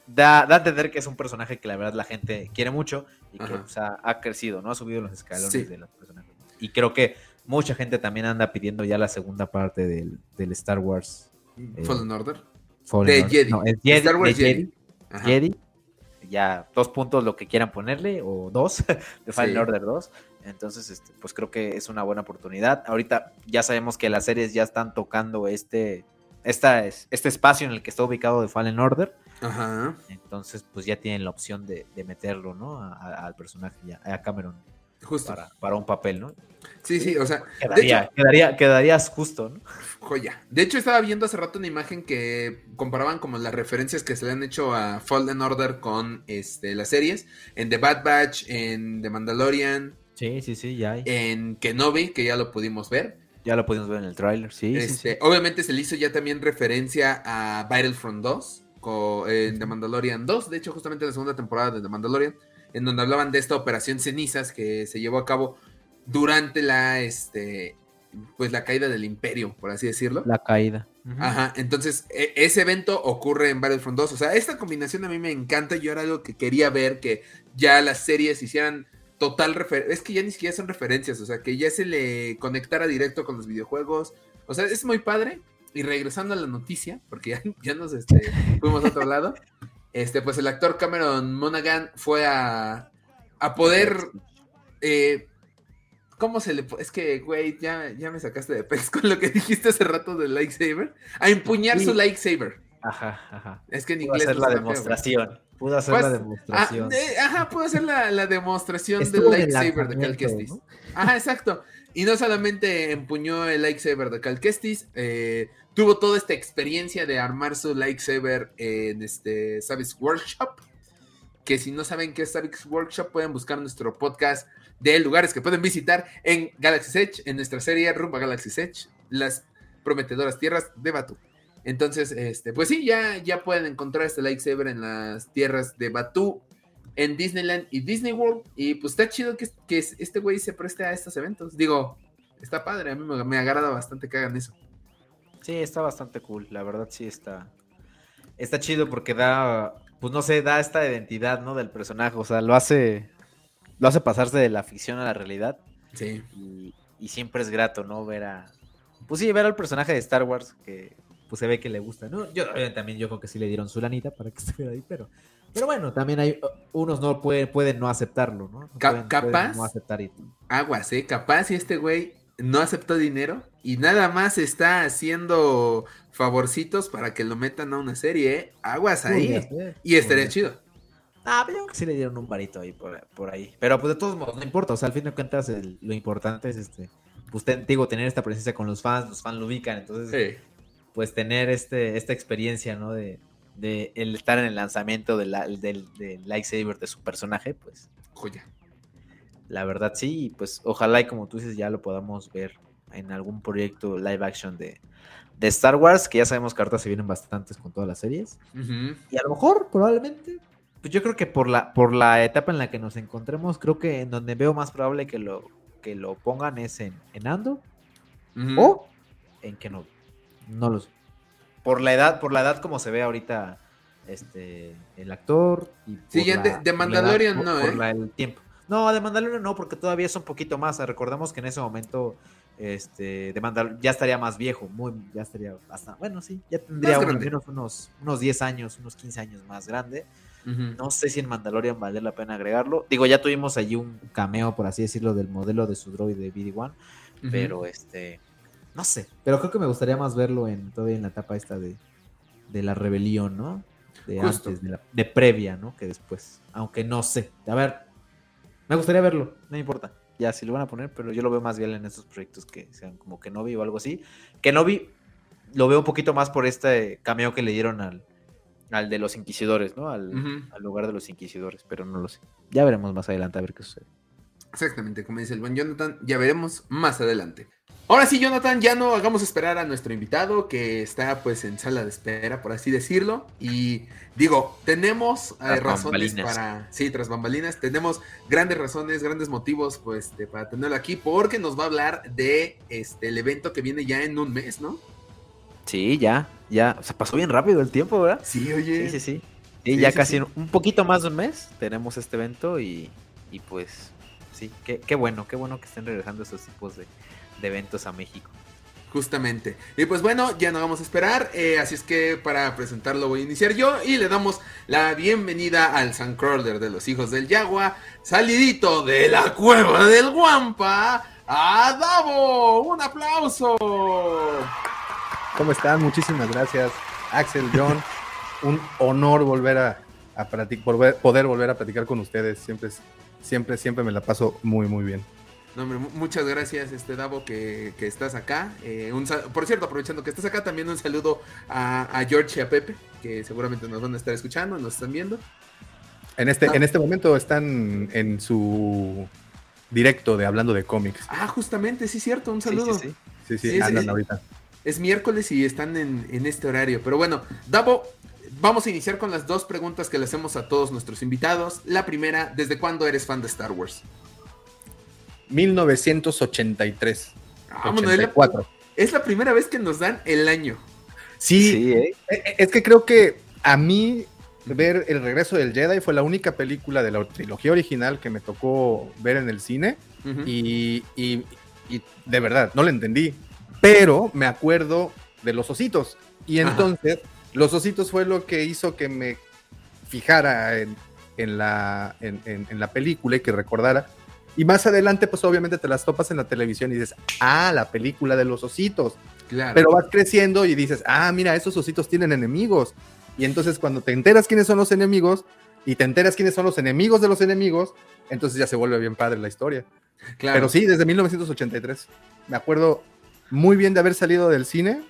[SPEAKER 2] da, da, a entender que es un personaje que la verdad la gente quiere mucho y que ha crecido, ¿no? Ha subido los escalones de los personajes. Y creo que mucha gente también anda pidiendo ya la segunda parte del, Star Wars.
[SPEAKER 1] Eh, Fallen Order.
[SPEAKER 2] de Jedi. Star Wars Jedi. Jedi. Ya dos puntos lo que quieran ponerle, o dos, de Fallen Order 2. Entonces, este, pues creo que es una buena oportunidad. Ahorita ya sabemos que las series ya están tocando este, esta, este espacio en el que está ubicado de Fallen Order. Ajá. Entonces, pues ya tienen la opción de, meterlo, ¿no? al personaje, ya, a Cameron. Justo. Para, un papel, ¿no?
[SPEAKER 1] Sí, sí, o sea.
[SPEAKER 2] Quedaría, quedaría, quedarías justo, ¿no?
[SPEAKER 1] Joya. De hecho, estaba viendo hace rato una imagen que comparaban como las referencias que se le han hecho a Fallen Order con este, las series. En The Bad Batch, en The Mandalorian.
[SPEAKER 2] Sí, sí, sí, ya hay.
[SPEAKER 1] En Kenobi, que ya lo pudimos ver.
[SPEAKER 2] Ya lo pudimos ver en el tráiler, sí,
[SPEAKER 1] este, Obviamente se le hizo ya también referencia a Battlefront 2, en The Mandalorian 2, de hecho justamente la segunda temporada de The Mandalorian, en donde hablaban de esta operación cenizas que se llevó a cabo durante la, este, pues la caída del imperio, por así decirlo.
[SPEAKER 2] La caída.
[SPEAKER 1] Ajá, entonces e, ese evento ocurre en Battlefront 2, o sea, esta combinación a mí me encanta, yo era algo que quería ver, que ya las series hicieran total referencia, es que ya ni siquiera son referencias, o sea, que ya se le conectara directo con los videojuegos, o sea, es muy padre. Y regresando a la noticia, porque ya, ya nos este, fuimos a otro lado, este, pues el actor Cameron Monaghan fue a, a poder eh, ¿Cómo se le Es que, güey, ya, ya me sacaste de pez con lo que dijiste hace rato del lightsaber. A empuñar su lightsaber.
[SPEAKER 2] Ajá, ajá.
[SPEAKER 1] Es que en inglés.
[SPEAKER 2] Hacer la demostración. Pudo hacer la demostración.
[SPEAKER 1] ajá, pudo hacer la, demostración del lightsaber de Cal Kestis. Ajá, exacto. Y no solamente empuñó el lightsaber de Cal Kestis, eh, tuvo toda esta experiencia de armar su lightsaber en este Savage Workshop. Que si no saben qué es Savage Workshop, pueden buscar nuestro podcast de lugares que pueden visitar en Galaxy Edge, en nuestra serie Rumba Galaxy Edge, las prometedoras tierras de Batu. Entonces, este, pues sí, ya, ya pueden encontrar este lightsaber en las tierras de Batu, en Disneyland y Disney World. Y pues está chido que, que este güey se preste a estos eventos. Digo, está padre, a mí me, me, agrada bastante que hagan eso.
[SPEAKER 2] Sí, está bastante cool, la verdad sí está. Está chido porque da, pues no sé, da esta identidad, ¿no? Del personaje, o sea, lo hace, lo hace pasarse de la ficción a la realidad.
[SPEAKER 1] Sí.
[SPEAKER 2] Y, siempre es grato, ¿no? Ver a. Pues sí, ver al personaje de Star Wars que pues se ve que le gusta, ¿no? Yo también yo creo que sí le dieron su lanita para que estuviera ahí, pero. Pero bueno, también hay unos no pueden, pueden no aceptarlo, ¿no?
[SPEAKER 1] capaz.
[SPEAKER 2] no aceptar
[SPEAKER 1] Aguas, ¿eh? Capaz si este güey no aceptó dinero y nada más está haciendo favorcitos para que lo metan a una serie, ¿eh? Aguas ahí. y estaría chido.
[SPEAKER 2] Ah, pero yo creo que sí le dieron un varito ahí por, ahí. Pero pues de todos modos, no importa. O sea, al fin de cuentas, lo importante es este. Pues digo, tener esta presencia con los fans, los fans lo ubican. Entonces, pues tener este, esta experiencia, ¿no? De, de el estar en el lanzamiento del, del, lightsaber de su personaje, pues.
[SPEAKER 1] Joya.
[SPEAKER 2] La verdad sí, pues ojalá y como tú dices ya lo podamos ver en algún proyecto live action de, de Star Wars, que ya sabemos que ahorita se vienen bastantes con todas las series. Y a lo mejor, probablemente, pues yo creo que por la, por la etapa en la que nos encontremos, creo que en donde veo más probable que lo, que lo pongan es en, en Ando o en Kenobi. No lo sé. Por la edad, por la edad como se ve ahorita este el actor. Y
[SPEAKER 1] sí, ya de, Mandalorian no,
[SPEAKER 2] ¿eh? el tiempo. No, de Mandalorian no, porque todavía es un poquito más. Recordemos que en ese momento este de Mandalorian ya estaría más viejo, muy, ya estaría hasta, bueno, sí, ya tendría unos, unos, unos 10 años, unos 15 años más grande. No sé si en Mandalorian vale la pena agregarlo. Digo, ya tuvimos allí un cameo, por así decirlo, del modelo de su droid de BD-1. Pero este. No sé. Pero creo que me gustaría más verlo en todavía en la etapa esta de, de la rebelión, ¿no? De antes, de, de, previa, ¿no? Que después. Aunque no sé. A ver. Me gustaría verlo, no me importa. Ya si lo van a poner, pero yo lo veo más bien en estos proyectos que sean como que no vi o algo así. Que no vi, lo veo un poquito más por este cameo que le dieron al, al de los inquisidores, ¿no? Al, lugar de los inquisidores, pero no lo sé. Ya veremos más adelante a ver qué sucede.
[SPEAKER 1] Exactamente, como dice el buen Jonathan, ya veremos más adelante. Ahora sí, Jonathan, ya no hagamos esperar a nuestro invitado que está pues en sala de espera, por así decirlo. Y digo, tenemos eh, razones para... Sí, tras bambalinas, tenemos grandes razones, grandes motivos pues para tenerlo aquí porque nos va a hablar de este, el evento que viene ya en un mes, ¿no?
[SPEAKER 2] Sí, ya, ya. Se pasó bien rápido el tiempo, ¿verdad?
[SPEAKER 1] Sí, oye.
[SPEAKER 2] Sí, sí, sí. Y ya casi un poquito más de un mes tenemos este evento y, y pues sí, qué, qué, bueno, qué bueno que estén regresando esos tipos de, eventos a México.
[SPEAKER 1] Justamente. Y pues bueno, ya no vamos a esperar. Eh, así es que para presentarlo voy a iniciar yo y le damos la bienvenida al Suncrawler de los hijos del Yagua, salidito de la cueva del Guampa, a Davo. Un aplauso.
[SPEAKER 3] ¿Cómo están? Muchísimas gracias, Axel, John. Un honor volver a a poder volver a platicar con ustedes. Siempre, siempre, siempre me la paso muy, muy bien.
[SPEAKER 1] No, muchas gracias, este Davo, que, estás acá. Eh, por cierto, aprovechando que estás acá, también un saludo a, George y a Pepe, que seguramente nos van a estar escuchando, nos están viendo.
[SPEAKER 3] En este, en este momento están en su directo de hablando de cómics.
[SPEAKER 1] Ah, justamente, sí, cierto, un saludo.
[SPEAKER 3] Sí, sí, sí. andan ahorita.
[SPEAKER 1] Es miércoles y están en, en este horario. Pero bueno, Davo, vamos a iniciar con las dos preguntas que le hacemos a todos nuestros invitados. La primera, ¿desde cuándo eres fan de Star Wars?
[SPEAKER 3] 1983.
[SPEAKER 1] es la primera vez que nos dan el año.
[SPEAKER 3] Sí, ¿eh? E, e, es que creo que a mí ver El regreso del Jedi fue la única película de la trilogía original que me tocó ver en el cine y, de verdad, no la entendí, pero me acuerdo de los ositos y entonces los ositos fue lo que hizo que me fijara en, la, en la película y que recordara y más adelante, pues obviamente te las topas en la televisión y dices, ah, la película de los ositos. Claro. Pero vas creciendo y dices, ah, mira, esos ositos tienen enemigos. Y entonces cuando te enteras quiénes son los enemigos y te enteras quiénes son los enemigos de los enemigos, entonces ya se vuelve bien padre la historia. Claro. Pero sí, desde 1983. Me acuerdo muy bien de haber salido del cine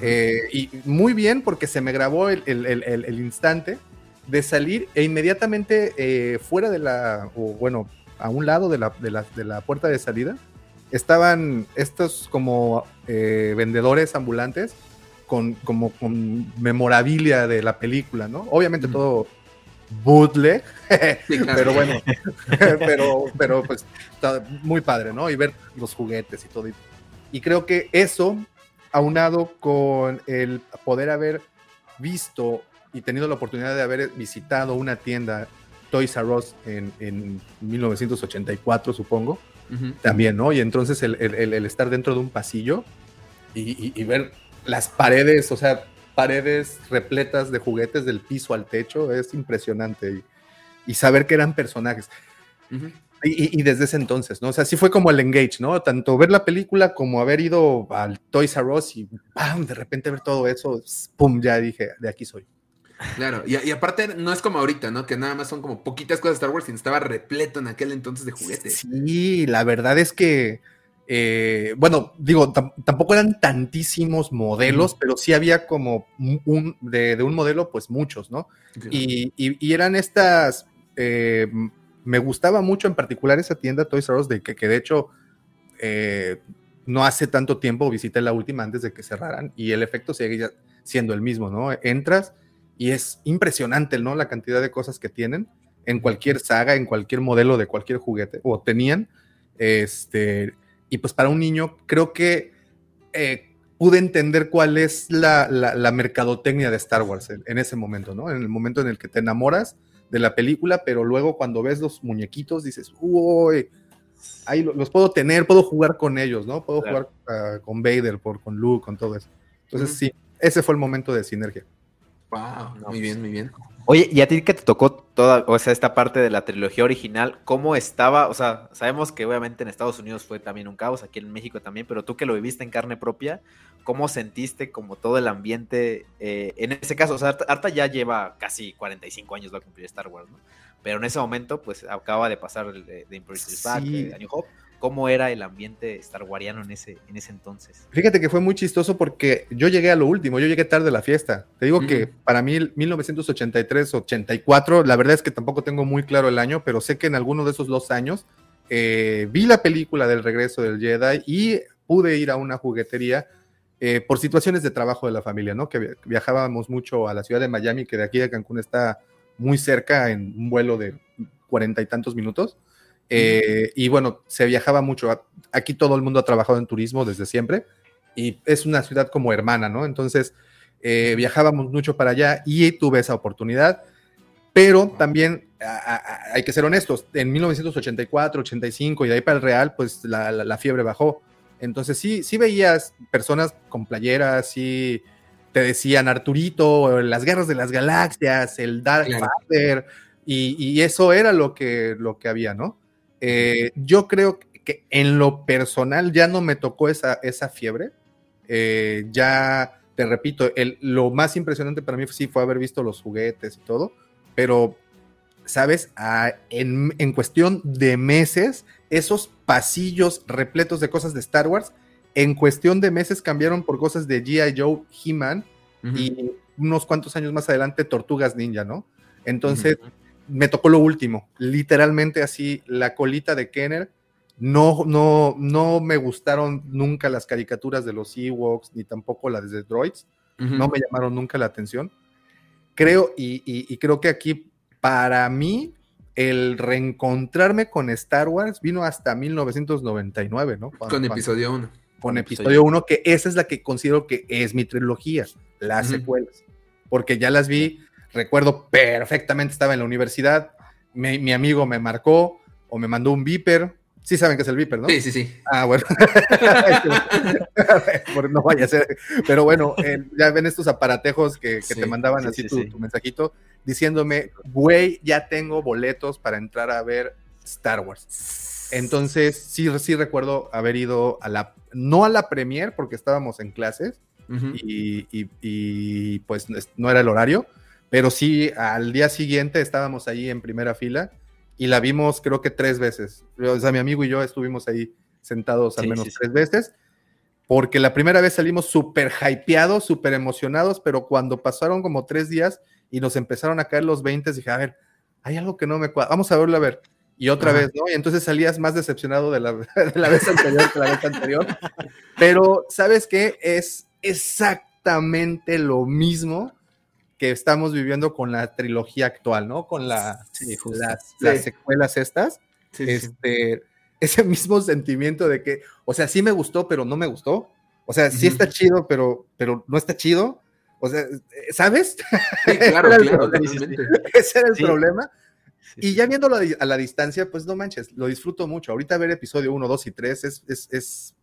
[SPEAKER 3] eh, y muy bien porque se me grabó el, el, instante de salir e inmediatamente eh, fuera de la, o bueno, a un lado de la, de la, de la puerta de salida, estaban estos como eh, vendedores ambulantes con, como con memorabilia de la película, ¿no? Obviamente todo bootleg, pero bueno, pero, pero pues está muy padre, ¿no? Y ver los juguetes y todo. Y creo que eso, aunado con el poder haber visto y tenido la oportunidad de haber visitado una tienda Toys R Us en, 1984, supongo, también, ¿no? Y entonces el, estar dentro de un pasillo y, ver las paredes, o sea, paredes repletas de juguetes del piso al techo, es impresionante. Y, saber que eran personajes. Y, desde ese entonces, ¿no? O sea, sí fue como el engage, ¿no? Tanto ver la película como haber ido al Toys R Us y ¡pam! de repente ver todo eso, ¡pum! Ya dije, de aquí soy.
[SPEAKER 1] Claro, y, aparte no es como ahorita, ¿no? Que nada más son como poquitas cosas de Star Wars y estaba repleto en aquel entonces de juguetes.
[SPEAKER 3] Sí, la verdad es que, eh, bueno, digo, tampoco eran tantísimos modelos, pero sí había como un, de, un modelo, pues muchos, ¿no? Y, eran estas, eh, me gustaba mucho en particular esa tienda Toys R Us, de que, que de hecho... Eh, no hace tanto tiempo visité la última antes de que cerraran y el efecto sigue siendo el mismo, ¿no? Entras y es impresionante, ¿no? La cantidad de cosas que tienen en cualquier saga, en cualquier modelo de cualquier juguete, o tenían. Este, y pues para un niño creo que eh, pude entender cuál es la, mercadotecnia de Star Wars en, ese momento, ¿no? En el momento en el que te enamoras de la película, pero luego cuando ves los muñequitos dices, uy, ahí los, puedo tener, puedo jugar con ellos, ¿no? Puedo jugar ah, con Vader, por, con Luke, con todo eso. Entonces sí, ese fue el momento de sinergia.
[SPEAKER 1] Wow, muy pues bien, muy bien.
[SPEAKER 2] Oye, y a ti que te tocó toda, o sea, esta parte de la trilogía original, ¿cómo estaba? O sea, sabemos que obviamente en Estados Unidos fue también un caos, aquí en México también, pero tú que lo viviste en carne propia, ¿cómo sentiste como todo el ambiente? Eh, en ese caso, o sea, Arta ya lleva casi 45 años lo que cumplió Star Wars, ¿no? Pero en ese momento, pues acaba de pasar de, de Imperial Back, de New Hope cómo era el ambiente starwariano en ese, en ese entonces.
[SPEAKER 3] Fíjate que fue muy chistoso porque yo llegué a lo último, yo llegué tarde a la fiesta. Te digo que para mí 1983, 84, la verdad es que tampoco tengo muy claro el año, pero sé que en alguno de esos dos años eh, vi la película del regreso del Jedi y pude ir a una juguetería eh, por situaciones de trabajo de la familia, ¿no? Que viajábamos mucho a la ciudad de Miami, que de aquí a Cancún está muy cerca en un vuelo de cuarenta y tantos minutos. Eh, y bueno, se viajaba mucho. Aquí todo el mundo ha trabajado en turismo desde siempre y es una ciudad como hermana, ¿no? Entonces eh, viajábamos mucho para allá y tuve esa oportunidad. Pero también hay que ser honestos, en 1984, 85 y de ahí para el Real, pues la, fiebre bajó. Entonces sí, sí veías personas con playeras, sí te decían Arturito, las guerras de las galaxias, el Dark Father, y, y, eso era lo que, lo que había, ¿no? Eh, yo creo que en lo personal ya no me tocó esa, esa fiebre. Eh, ya, te repito, el, lo más impresionante para mí sí fue haber visto los juguetes y todo, pero, ¿sabes? en, en cuestión de meses, esos pasillos repletos de cosas de Star Wars, en cuestión de meses cambiaron por cosas de G.I. Joe, He-Man y unos cuantos años más adelante Tortugas Ninja, ¿no? Entonces, me tocó lo último, literalmente así, la colita de Kenner. No, no, no me gustaron nunca las caricaturas de los Ewoks, ni tampoco las de Droids. No me llamaron nunca la atención. Creo, y creo que aquí, para mí, el reencontrarme con Star Wars vino hasta 1999, ¿no?
[SPEAKER 1] con episodio 1.
[SPEAKER 3] Con episodio 1, que esa es la que considero que es mi trilogía, las secuelas. Porque ya las vi, recuerdo perfectamente, estaba en la universidad, mi, amigo me marcó o me mandó un viper, Sí saben que es el Viper, ¿no?
[SPEAKER 1] Sí, sí, sí.
[SPEAKER 3] Ah, bueno. no vaya a ser. Pero bueno, ya ven estos aparatejos que, te mandaban así tu, mensajito diciéndome, güey, ya tengo boletos para entrar a ver Star Wars. Entonces, sí, sí recuerdo haber ido a la, no a la premier porque estábamos en clases y, y, pues no era el horario, pero sí al día siguiente estábamos ahí en primera fila y la vimos creo que tres veces. O sea, mi amigo y yo estuvimos ahí sentados al menos tres veces, porque la primera vez salimos súper hypeados, súper emocionados, pero cuando pasaron como tres días y nos empezaron a caer los 20, dije, a ver, hay algo que no me cuadra, vamos a verlo a ver. Y otra vez, ¿no? Y entonces salías más decepcionado de la, de la vez anterior que la vez anterior. Pero, ¿sabes qué? Es exactamente lo mismo que estamos viviendo con la trilogía actual, ¿no? Con la, las, secuelas estas. este, ese mismo sentimiento de que, o sea, sí me gustó, pero no me gustó. O sea, sí está chido, pero, pero no está chido. O sea, ¿sabes?
[SPEAKER 1] Sí, claro, claro.
[SPEAKER 3] Ese era el problema. y ya viéndolo a la distancia, pues no manches, lo disfruto mucho. Ahorita ver episodio 1, 2 y 3 es, es, es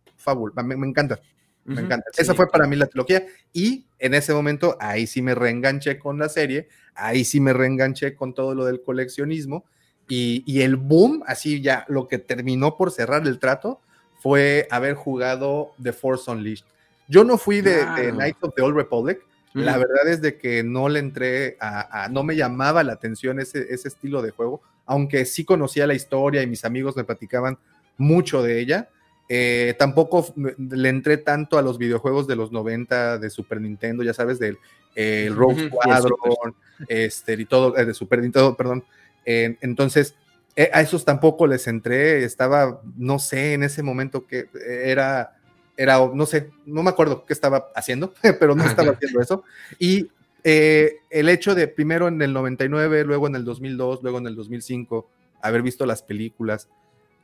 [SPEAKER 3] me, me encanta. Me encanta. Esa fue para mí la trilogía. Y en ese momento, ahí sí me reenganché con la serie, ahí sí me reenganché con todo lo del coleccionismo. Y, el boom, así ya, lo que terminó por cerrar el trato fue haber jugado The Force Unleashed. Yo no fui de, Knights of the Old Republic. La verdad es de que no le entré a, no me llamaba la atención ese, ese estilo de juego, aunque sí conocía la historia y mis amigos me platicaban mucho de ella eh, tampoco le entré tanto a los videojuegos de los 90 de Super Nintendo, ya sabes, del el Rogue Squadron, este, y todo, eh, de Super Nintendo, perdón. entonces, eh, a esos tampoco les entré, estaba, no sé, en ese momento que era, era, no sé, no me acuerdo qué estaba haciendo, pero no estaba haciendo eso. Y el hecho de primero en el 99, luego en el 2002, luego en el 2005, haber visto las películas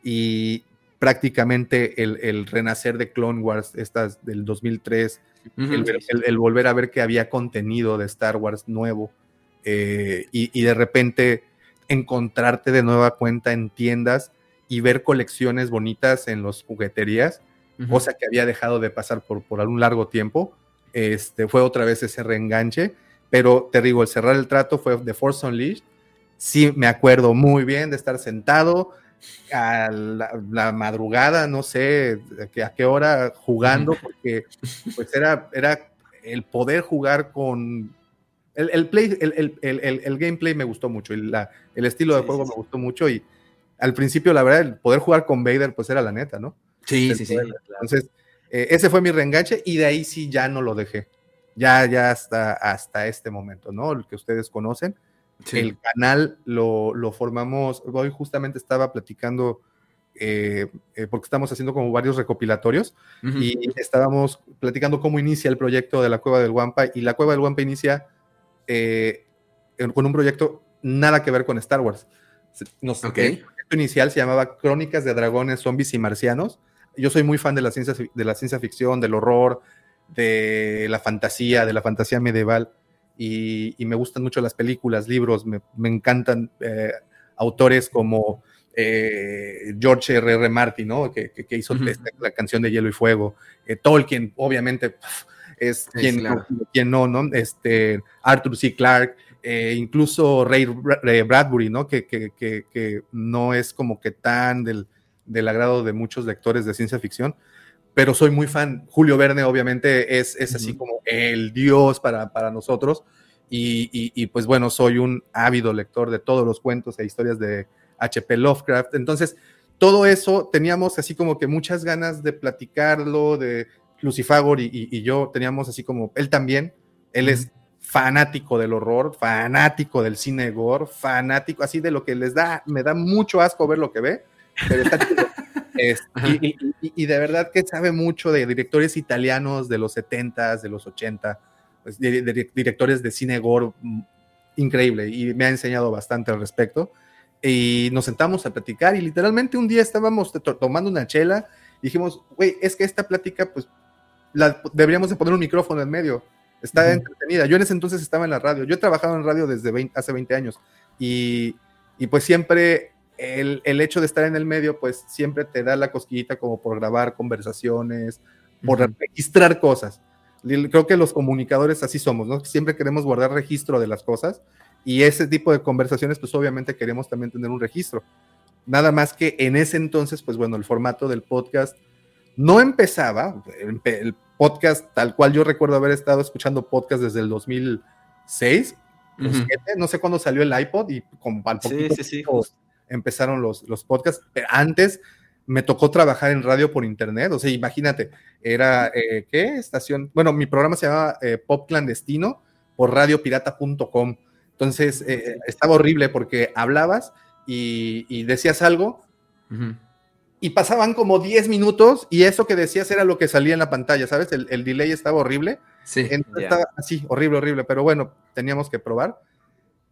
[SPEAKER 3] y, prácticamente el, renacer de Clone Wars, estas del 2003, el, volver a ver que había contenido de Star Wars nuevo eh, y, de repente encontrarte de nueva cuenta en tiendas y ver colecciones bonitas en las jugueterías, cosa que había dejado de pasar por, por algún largo tiempo. Este, fue otra vez ese reenganche, pero te digo, el cerrar el trato fue de Force Unleashed. Sí, me acuerdo muy bien de estar sentado, a la, madrugada, no sé a qué, hora jugando, porque pues era, era el poder jugar con... El, play, el, gameplay me gustó mucho, y la, el estilo de juego me gustó mucho y al principio la verdad el poder jugar con Vader pues era la neta, ¿no?
[SPEAKER 1] Sí, sí, sí.
[SPEAKER 3] Entonces, eh, ese fue mi reenganche y de ahí sí ya no lo dejé. Ya, ya hasta, hasta este momento, ¿no? El que ustedes conocen. El canal lo, formamos, hoy justamente estaba platicando, eh, eh, porque estamos haciendo como varios recopilatorios, y estábamos platicando cómo inicia el proyecto de la Cueva del Wampa, y la Cueva del Wampa inicia eh, con un proyecto nada que ver con Star Wars. El proyecto inicial se llamaba Crónicas de Dragones, Zombies y Marcianos. Yo soy muy fan de la ciencia, de la ciencia ficción, del horror, de la fantasía, de la fantasía medieval y, me gustan mucho las películas, libros, me, encantan eh, autores como eh, George R. R. Martin, ¿no? que, hizo la canción de Hielo y Fuego, eh, Tolkien, obviamente, es quien, quien, no, ¿no? Este, Arthur C. Clarke, incluso Ray, Bradbury, ¿no? Que, que, no es como que tan del, del agrado de muchos lectores de ciencia ficción, pero soy muy fan. Julio Verne, obviamente, es, es así como el dios para, para nosotros. y, pues bueno, soy un ávido lector de todos los cuentos e historias de HP Lovecraft. Entonces, todo eso teníamos así como que muchas ganas de platicarlo, de Lucifagor y, yo teníamos así como, él también, él es fanático del horror, fanático del cine gore, fanático así de lo que les da, me da mucho asco ver lo que ve, pero está y, de verdad que sabe mucho de directores italianos de los 70 de los 80 pues, de, directores de cine gore mm, increíble y me ha enseñado bastante al respecto. Y nos sentamos a platicar y literalmente un día estábamos tomando una chela y dijimos, güey, es que esta plática pues la, deberíamos de poner un micrófono en medio. Está entretenida. Yo en ese entonces estaba en la radio. Yo he trabajado en radio desde hace 20 años y, y pues siempre el, el, hecho de estar en el medio, pues siempre te da la cosquillita como por grabar conversaciones, por registrar cosas. Creo que los comunicadores así somos, ¿no? Siempre queremos guardar registro de las cosas y ese tipo de conversaciones, pues obviamente queremos también tener un registro. Nada más que en ese entonces, pues bueno, el formato del podcast no empezaba, el, podcast tal cual yo recuerdo haber estado escuchando podcast desde el 2006, no sé cuándo salió el iPod y con al poquito sí, sí, empezaron los, los podcasts, pero antes me tocó trabajar en radio por internet, o sea, imagínate, era, eh, ¿qué? Estación, bueno, mi programa se llamaba eh, Pop Clandestino por radiopirata.com, entonces eh, estaba horrible porque hablabas y, decías algo y pasaban como 10 minutos y eso que decías era lo que salía en la pantalla, ¿sabes? El, delay estaba horrible.
[SPEAKER 1] Sí.
[SPEAKER 3] Estaba así, horrible, horrible, pero bueno, teníamos que probar.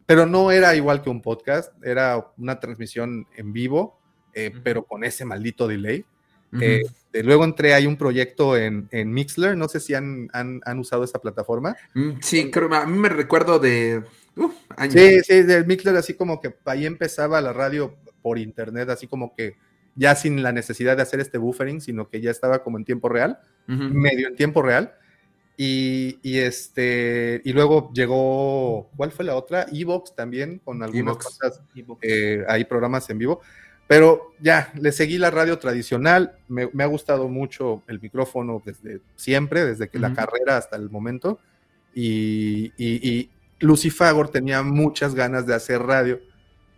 [SPEAKER 3] Pero no era igual que un podcast, era una transmisión en vivo eh, pero con ese maldito delay. Eh, luego entré, hay un proyecto en, en Mixler, no sé si han, han, han, usado esa plataforma.
[SPEAKER 1] Mm, sí, creo, a mí me recuerdo de...
[SPEAKER 3] Sí, sí, del Mixler, así como que ahí empezaba la radio por internet, así como que ya sin la necesidad de hacer este buffering, sino que ya estaba como en tiempo real, medio en tiempo real. Y, y, este y luego llegó, ¿cuál fue la otra? Evox también, con algunas cosas, eh, hay programas en vivo. Pero ya, le seguí la radio tradicional, me, ha gustado mucho el micrófono desde siempre, desde que la carrera hasta el momento. Y, y, Lucifagor tenía muchas ganas de hacer radio,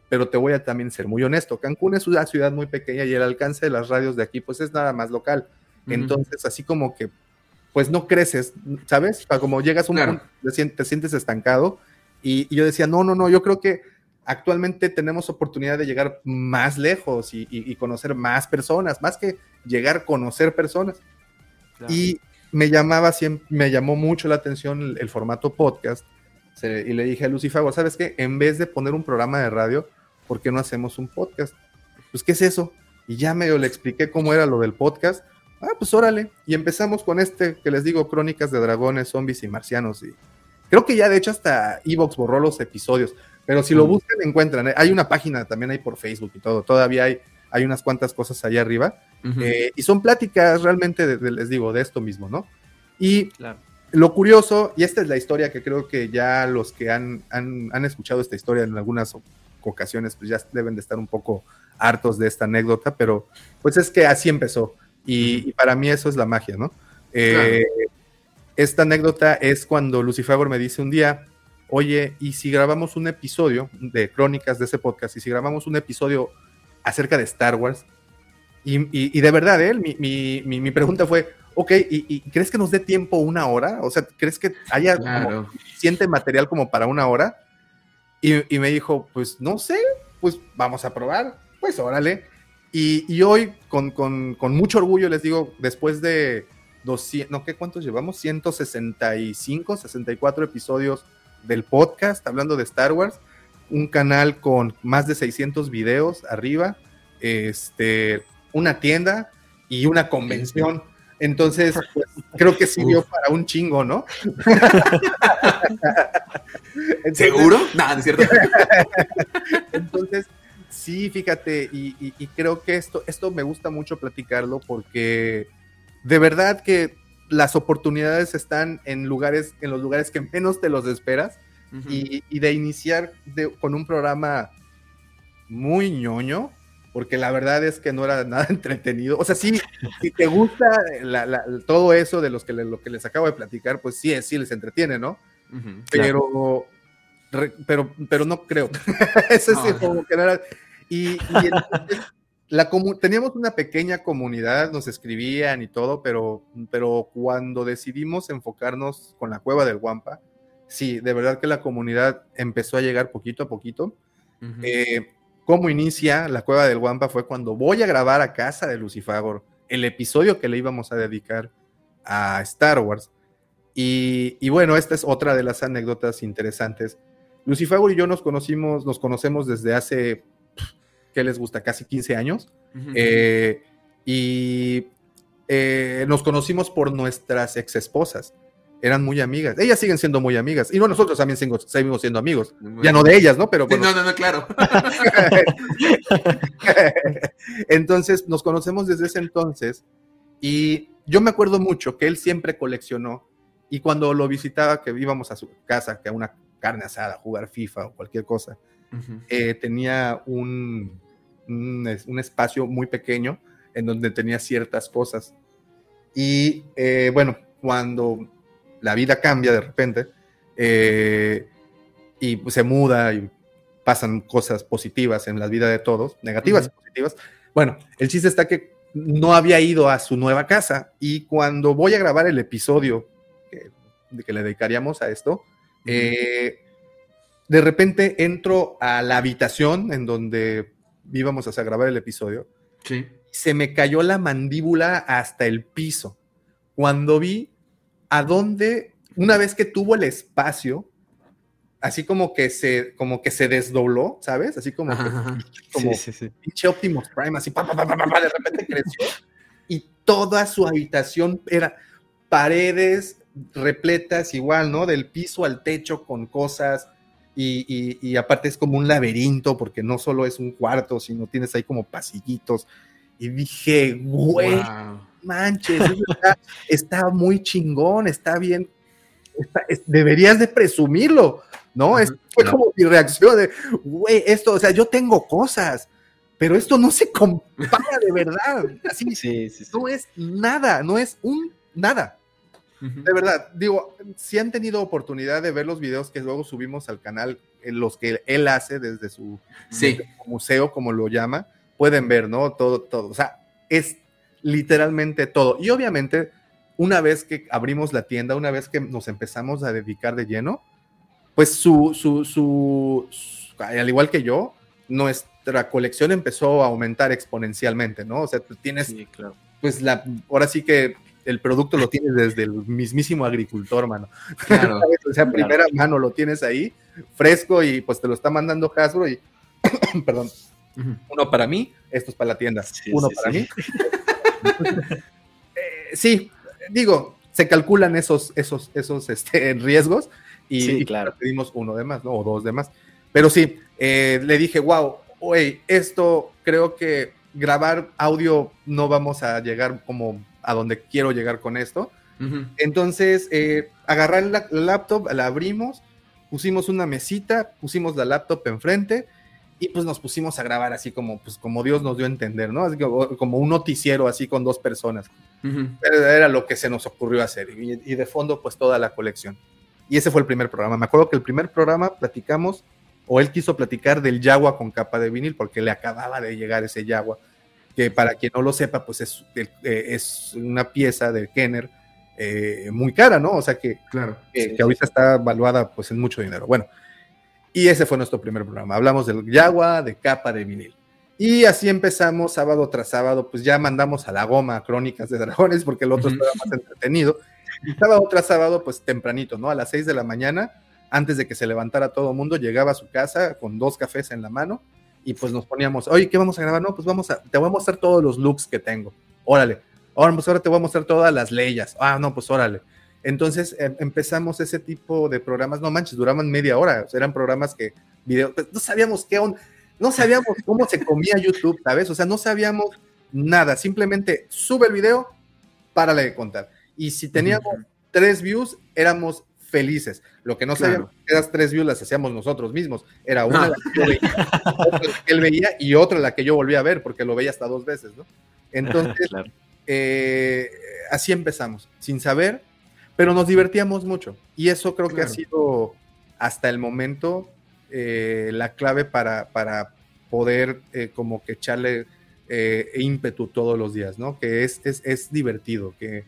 [SPEAKER 3] pero te voy a también ser muy honesto. Cancún es una ciudad muy pequeña y el alcance de las radios de aquí, pues es nada más local. Entonces, así como que, pues no creces, ¿sabes? como llegas a un punto, te sientes estancado. y yo decía, no, no, no, yo creo que actualmente tenemos oportunidad de llegar más lejos y, conocer más personas, más que llegar a conocer personas. Y me llamaba siempre, me llamó mucho la atención el, formato podcast. y le dije a Lucy ¿sabes qué? En vez de poner un programa de radio, ¿por qué no hacemos un podcast? Pues, ¿qué es eso? Y ya medio le expliqué cómo era lo del podcast. Ah, pues órale. Y empezamos con este que les digo, crónicas de dragones, zombies y marcianos. Y creo que ya de hecho hasta Evox borró los episodios. Pero si lo buscan, encuentran. ¿eh? Hay una página también ahí por Facebook y todo. Todavía hay, hay unas cuantas cosas allá arriba. Eh, y son pláticas realmente, les digo, de esto mismo, ¿no? Y lo curioso, y esta es la historia que creo que ya los que han, han, escuchado esta historia en algunas ocasiones, pues ya deben de estar un poco hartos de esta anécdota, pero pues es que así empezó. Y, para mí eso es la magia, ¿no? Eh, esta anécdota es cuando Lucifer me dice un día, oye, ¿y si grabamos un episodio de crónicas de ese podcast? ¿Y si grabamos un episodio acerca de Star Wars? Y, de verdad, ¿eh? mi, mi, pregunta fue, ok, ¿y, crees que nos dé tiempo una hora? O sea, ¿crees que haya suficiente material como para una hora? Y, me dijo, pues no sé, pues vamos a probar, pues órale. Y, hoy, con, con, mucho orgullo, les digo, después de 200, ¿no? ¿Qué cuántos llevamos? 165, 64 episodios del podcast hablando de Star Wars, un canal con más de 600 videos arriba, este, una tienda y una convención. Entonces, pues, creo que sirvió para un chingo, ¿no?
[SPEAKER 1] ¿Seguro? Nada, es cierto.
[SPEAKER 3] Entonces, sí, fíjate, y, y, creo que esto, esto me gusta mucho platicarlo porque de verdad que las oportunidades están en lugares, en los lugares que menos te los esperas. y, de iniciar con un programa muy ñoño, porque la verdad es que no era nada entretenido. O sea, sí, si te gusta todo eso de los que lo que les acabo de platicar, pues sí, sí les entretiene, ¿no? pero, pero, pero no creo. Eso es como que era. Y, la teníamos una pequeña comunidad, nos escribían y todo, pero, pero cuando decidimos enfocarnos con la cueva del Guampa, sí, de verdad que la comunidad empezó a llegar poquito a poquito. Eh, ¿Cómo inicia la cueva del Guampa? Fue cuando voy a grabar a casa de Lucifagor el episodio que le íbamos a dedicar a Star Wars. Y, y bueno, esta es otra de las anécdotas interesantes. Lucifagor y yo nos conocimos, nos conocemos desde hace ¿qué les gusta? Casi 15 años. Eh, y eh, nos conocimos por nuestras ex esposas. Eran muy amigas. Ellas siguen siendo muy amigas. Y no, nosotros también seguimos siendo amigos. Ya no de ellas, ¿no? Pero
[SPEAKER 1] no, no, no, claro.
[SPEAKER 3] entonces, nos conocemos desde ese entonces. Y yo me acuerdo mucho que él siempre coleccionó. Y cuando lo visitaba, que íbamos a su casa, que a una carne asada, jugar FIFA o cualquier cosa, eh, tenía un, un, espacio muy pequeño en donde tenía ciertas cosas. Y eh, bueno, cuando la vida cambia de repente eh, y se muda y pasan cosas positivas en la vida de todos, negativas y positivas, bueno, el chiste está que no había ido a su nueva casa. Y cuando voy a grabar el episodio que, que le dedicaríamos a esto, eh, de repente entro a la habitación en donde íbamos a grabar el episodio.
[SPEAKER 1] Sí.
[SPEAKER 3] Se me cayó la mandíbula hasta el piso. Cuando vi a dónde, una vez que tuvo el espacio, así como que se, como que se desdobló, ¿sabes? Así como, como sí, sí, pinche Optimus Prime, así, de repente creció. Y toda su habitación era paredes repletas igual, ¿no? Del piso al techo con cosas y, aparte es como un laberinto, porque no solo es un cuarto, sino tienes ahí como pasillitos. Y dije, güey, manches, está, muy chingón, está bien, deberías de presumirlo, ¿no? es, fue como mi reacción de, güey, esto, o sea, yo tengo cosas, pero esto no se compara de verdad. Así, sí, sí, no es nada, no es un nada. De verdad, digo, si han tenido oportunidad de ver los videos que luego subimos al canal, en los que él hace desde su museo, como lo llama, pueden ver, ¿no? Todo, todo. O sea, es literalmente todo. Y obviamente, una vez que abrimos la tienda, una vez que nos empezamos a dedicar de lleno, pues su, su, su, al igual que yo, nuestra colección empezó a aumentar exponencialmente, ¿no? O sea, tú tienes, pues la, ahora sí que el producto lo tienes desde el mismísimo agricultor, mano. Claro, o sea, primera mano lo tienes ahí, fresco, y pues te lo está mandando Hasbro y, perdón, uno para mí, esto es para la tienda, uno para mí. Eh, sí, digo, se calculan esos, esos, esos este, riesgos y, claro. pedimos uno de más, ¿no? O dos de más. Pero sí, eh, le dije, wow, oye, esto creo que grabar audio no vamos a llegar como a donde quiero llegar con esto. Entonces, eh, agarrar la, laptop, la abrimos, pusimos una mesita, pusimos la laptop enfrente y pues nos pusimos a grabar así como, pues, como Dios nos dio a entender, ¿no? Así como, un noticiero así con dos personas. Era lo que se nos ocurrió hacer y, y, de fondo pues toda la colección. Y ese fue el primer programa. Me acuerdo que el primer programa platicamos, o él quiso platicar del Yagua con capa de vinil porque le acababa de llegar ese Yagua que para quien no lo sepa, pues es, eh, es una pieza de Kenner eh, muy cara, ¿no? O sea que, claro, que ahorita está valuada pues en mucho dinero. Bueno, y ese fue nuestro primer programa. Hablamos del Yagua, de capa de vinil. Y así empezamos sábado tras sábado, pues ya mandamos a la goma Crónicas de Dragones porque el otro estaba más entretenido. Y sábado tras sábado, pues tempranito, ¿no? A las 6 de la mañana, antes de que se levantara todo el mundo, llegaba a su casa con dos cafés en la mano y pues nos poníamos, oye, ¿qué vamos a grabar? No, pues vamos a, te voy a mostrar todos los looks que tengo. Órale. Ahora, pues ahora te voy a mostrar todas las leyes. Ah, no, pues órale. Entonces em, empezamos ese tipo de programas, no manches, duraban media hora, eran programas que, video, pues, no sabíamos qué onda, no sabíamos cómo se comía YouTube, ¿sabes? O sea, no sabíamos nada, simplemente sube el video, párale de contar. Y si teníamos tres views, éramos felices. Lo que no sabíamos que las tres views las hacíamos nosotros mismos. Era una la que yo veía, otra que él veía y otra la que yo volví a ver porque lo veía hasta dos veces, ¿no? Entonces, eh, así empezamos, sin saber, pero nos divertíamos mucho. Y eso creo que ha sido hasta el momento eh, la clave para, para poder eh, como que echarle ímpetu todos los días, ¿no? Que es, es, es divertido, que,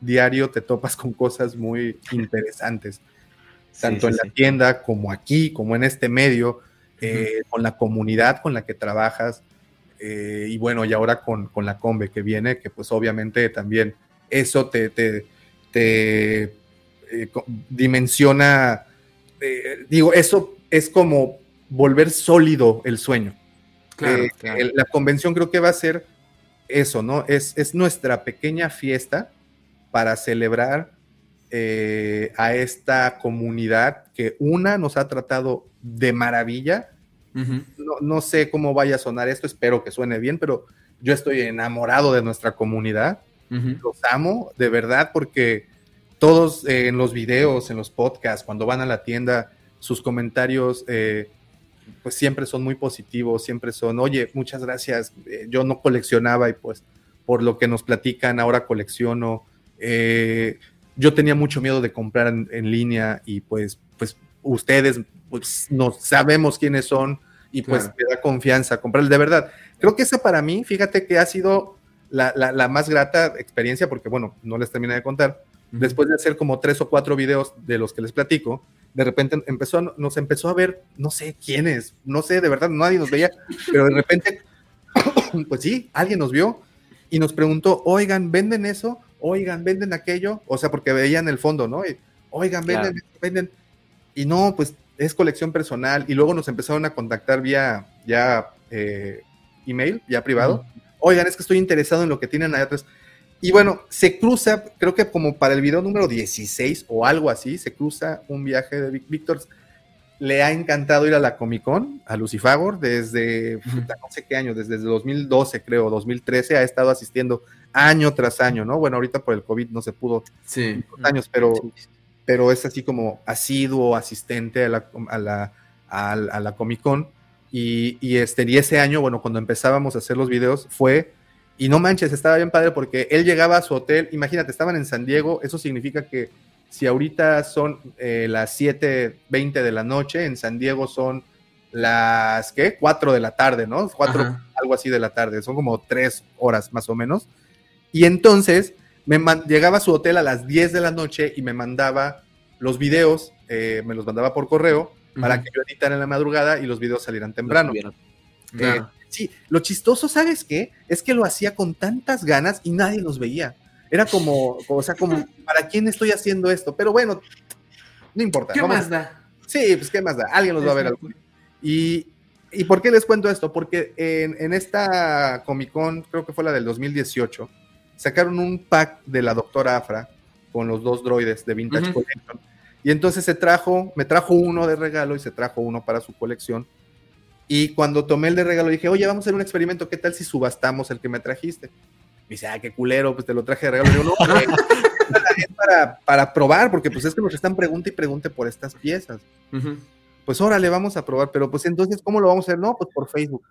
[SPEAKER 3] diario te topas con cosas muy interesantes, tanto en la tienda como aquí, como en este medio, con la comunidad con la que trabajas. y bueno, y ahora con, con, la Combe que viene, que pues obviamente también eso te, te, te dimensiona eh, digo, eso es como volver sólido el sueño. Eh, la convención creo que va a ser eso, ¿no? Es, es nuestra pequeña fiesta para celebrar eh, a esta comunidad que una nos ha tratado de maravilla. no, sé cómo vaya a sonar esto, espero que suene bien, pero yo estoy enamorado de nuestra comunidad. Los amo, de verdad, porque todos eh, en los videos, en los podcasts, cuando van a la tienda, sus comentarios eh, pues siempre son muy positivos, siempre son, oye, muchas gracias, yo no coleccionaba y pues por lo que nos platican ahora colecciono. Yo tenía mucho miedo de comprar en, línea y pues, pues ustedes pues, no sabemos quiénes son y pues me da confianza comprarles de verdad. Creo que esa para mí, fíjate que ha sido la, la más grata experiencia porque bueno, no les terminé de contar después de hacer como tres o cuatro videos de los que les platico, de repente empezó, nos empezó a ver, no sé quiénes, no sé, de verdad, nadie nos veía, pero de repente, pues sí, alguien nos vio y nos preguntó, oigan, ¿venden eso? Oigan, ¿venden aquello? O sea, porque veían el fondo, ¿no? oigan, ¿venden, venden? Y no, pues es colección personal. Y luego nos empezaron a contactar vía ya eh, email, ya privado. Oigan, es que estoy interesado en lo que tienen allá atrás. Y bueno, se cruza, creo que como para el video número 16 o algo así, se cruza un viaje de Víctor. Le ha encantado ir a la Comic Con, a Lucifagor, desde no sé qué año, desde 2012 creo, 2013, ha estado asistiendo año tras año, ¿no? Bueno, ahorita por el COVID no se pudo
[SPEAKER 1] sí.
[SPEAKER 3] años, pero, pero es así como asiduo, asistente a la, a la, Comic Con. Y, y, este, y ese año, bueno, cuando empezábamos a hacer los videos, fue y no manches, estaba bien padre porque él llegaba a su hotel, imagínate, estaban en San Diego, eso significa que si ahorita son eh, las 7.20 de la noche, en San Diego son las, ¿qué? 4 de la tarde, ¿no? 4, algo así de la tarde, son como 3 horas más o menos. Y entonces me llegaba a su hotel a las 10 de la noche y me mandaba los videos, eh, me los mandaba por correo para que yo editara en la madrugada y los videos salieran temprano. Eh, Sí, lo chistoso, ¿sabes qué? Es que lo hacía con tantas ganas y nadie los veía. Era como, o sea, como, ¿para quién estoy haciendo esto? Pero bueno, no importa.
[SPEAKER 1] ¿Qué más da?
[SPEAKER 3] Sí, pues ¿qué más da? Alguien los va a ver. Y, ¿Y por qué les cuento esto? Porque en, esta Comic Con, creo que fue la del 2018, sacaron un pack de la doctora Afra con los dos droides de Vintage Collection. Y entonces se trajo, me trajo uno de regalo y se trajo uno para su colección. Y cuando tomé el de regalo dije, oye, vamos a hacer un experimento, ¿qué tal si subastamos el que me trajiste? Me dice, ah, qué culero, pues te lo traje de regalo. digo, no, es para, para, probar, porque pues es que nos están pregunta y pregunte por estas piezas. Pues órale, vamos a probar, pero pues entonces, ¿cómo lo vamos a hacer? No, pues por Facebook.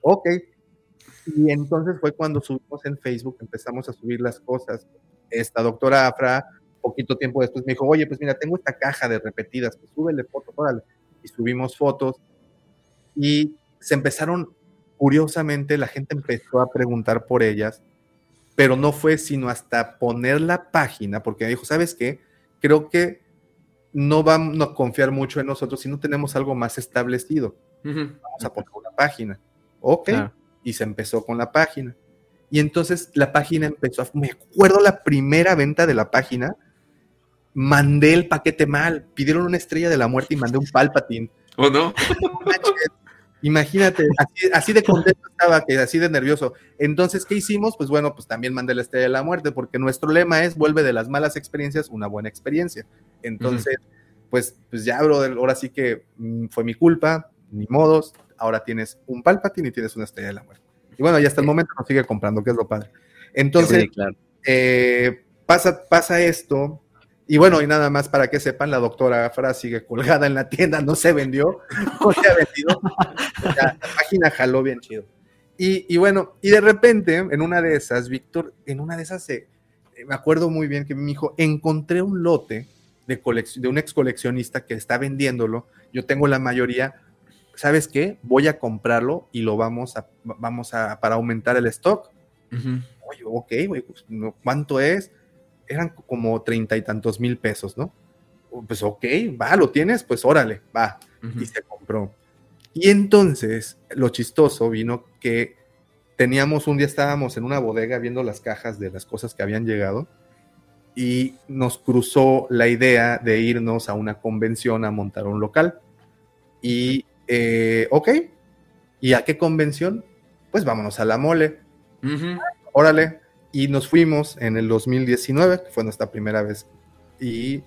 [SPEAKER 3] Ok. Y entonces fue cuando subimos en Facebook, empezamos a subir las cosas. Esta doctora Afra, poquito tiempo después, me dijo, oye, pues mira, tengo esta caja de repetidas, pues súbele fotos, órale. Y subimos fotos y se empezaron, curiosamente, la gente empezó a preguntar por ellas, pero no fue sino hasta poner la página, porque dijo, ¿sabes qué? Creo que no vamos a confiar mucho en nosotros si no tenemos algo más establecido. Vamos a poner una página. Ok. Y se empezó con la página. Y entonces la página empezó a... Me acuerdo la primera venta de la página, mandé el paquete mal, pidieron una estrella de la muerte y mandé un palpatín.
[SPEAKER 1] ¿O no?
[SPEAKER 3] Imagínate, así, de contento estaba, que así de nervioso. Entonces, ¿qué hicimos? Pues bueno, pues también mandé la estrella de la muerte, porque nuestro lema es vuelve de las malas experiencias una buena experiencia. Entonces, pues, pues ya, brother, ahora sí que mm, fue mi culpa, ni modos, ahora tienes un Palpatine y tienes una estrella de la muerte. Y bueno, y hasta el momento nos sigue comprando, que es lo padre. Entonces, eh, pasa, pasa esto, y bueno, y nada más para que sepan, la doctora Afra sigue colgada en la tienda, no se vendió, no se ha vendido. la página jaló bien chido. Y, bueno, y de repente, en una de esas, Víctor, en una de esas se, me acuerdo muy bien que mi hijo, encontré un lote de, de un ex coleccionista que está vendiéndolo, yo tengo la mayoría, ¿sabes qué? Voy a comprarlo y lo vamos a, vamos a, para aumentar el stock. Oye, ok, pues, ¿cuánto es? Eran como treinta y tantos mil pesos, ¿no? Pues ok, va, lo tienes, pues órale, va. Y se compró. Y entonces, lo chistoso vino que teníamos un día, estábamos en una bodega viendo las cajas de las cosas que habían llegado y nos cruzó la idea de irnos a una convención a montar un local. Y, eh, ok, ¿y a qué convención? Pues vámonos a la mole. Órale. Y nos fuimos en el 2019, que fue nuestra primera vez. Y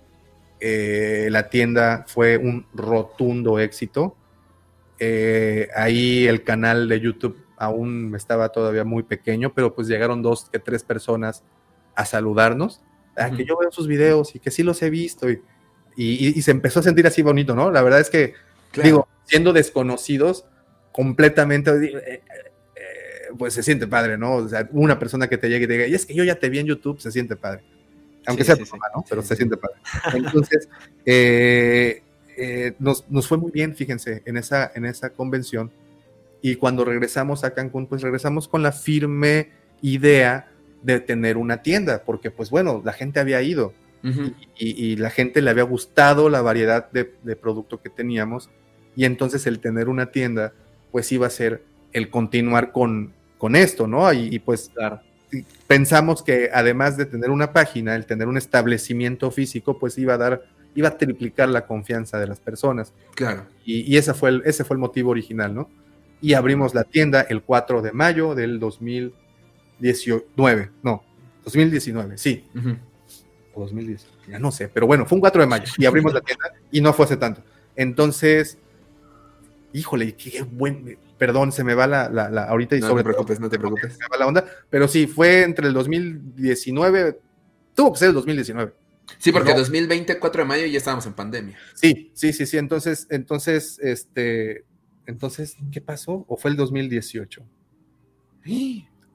[SPEAKER 3] eh, la tienda fue un rotundo éxito. Eh, ahí el canal de YouTube aún estaba todavía muy pequeño, pero pues llegaron dos que tres personas a saludarnos que yo veo sus videos y que sí los he visto y, y, se empezó a sentir así bonito, ¿no? La verdad es que, digo, siendo desconocidos completamente, pues se siente padre, ¿no? O sea, una persona que te llegue y te diga, y es que yo ya te vi en YouTube, se siente padre. Aunque sea tu mamá, ¿no? Pero se siente padre. Entonces, eh, nos, nos, fue muy bien, fíjense, en esa, en esa convención. Y cuando regresamos a Cancún, pues regresamos con la firme idea de tener una tienda, porque pues bueno, la gente había ido y, la gente le había gustado la variedad de, producto que teníamos y entonces el tener una tienda pues iba a ser el continuar con, con esto, ¿no? Y, pues pensamos que además de tener una página, el tener un establecimiento físico pues iba a dar, iba a triplicar la confianza de las personas.
[SPEAKER 1] Claro.
[SPEAKER 3] Y, ese, fue el, ese fue el motivo original, ¿no? Y abrimos la tienda el 4 de mayo del 2000 2019, no, 2019, sí. O 2010, ya no sé, pero bueno, fue un 4 de mayo y abrimos la tienda y no fue hace tanto. Entonces, híjole, qué buen, perdón, se me va la, la, ahorita y
[SPEAKER 1] no
[SPEAKER 3] sobre.
[SPEAKER 1] No te preocupes, no te preocupes.
[SPEAKER 3] Se me va la onda, pero sí, fue entre el 2019, tuvo que ser el 2019.
[SPEAKER 1] Sí, porque 2020, 4 de mayo, ya estábamos en pandemia.
[SPEAKER 3] Sí, sí, sí, sí. Entonces, entonces, este, entonces, ¿qué pasó? ¿O fue el 2018?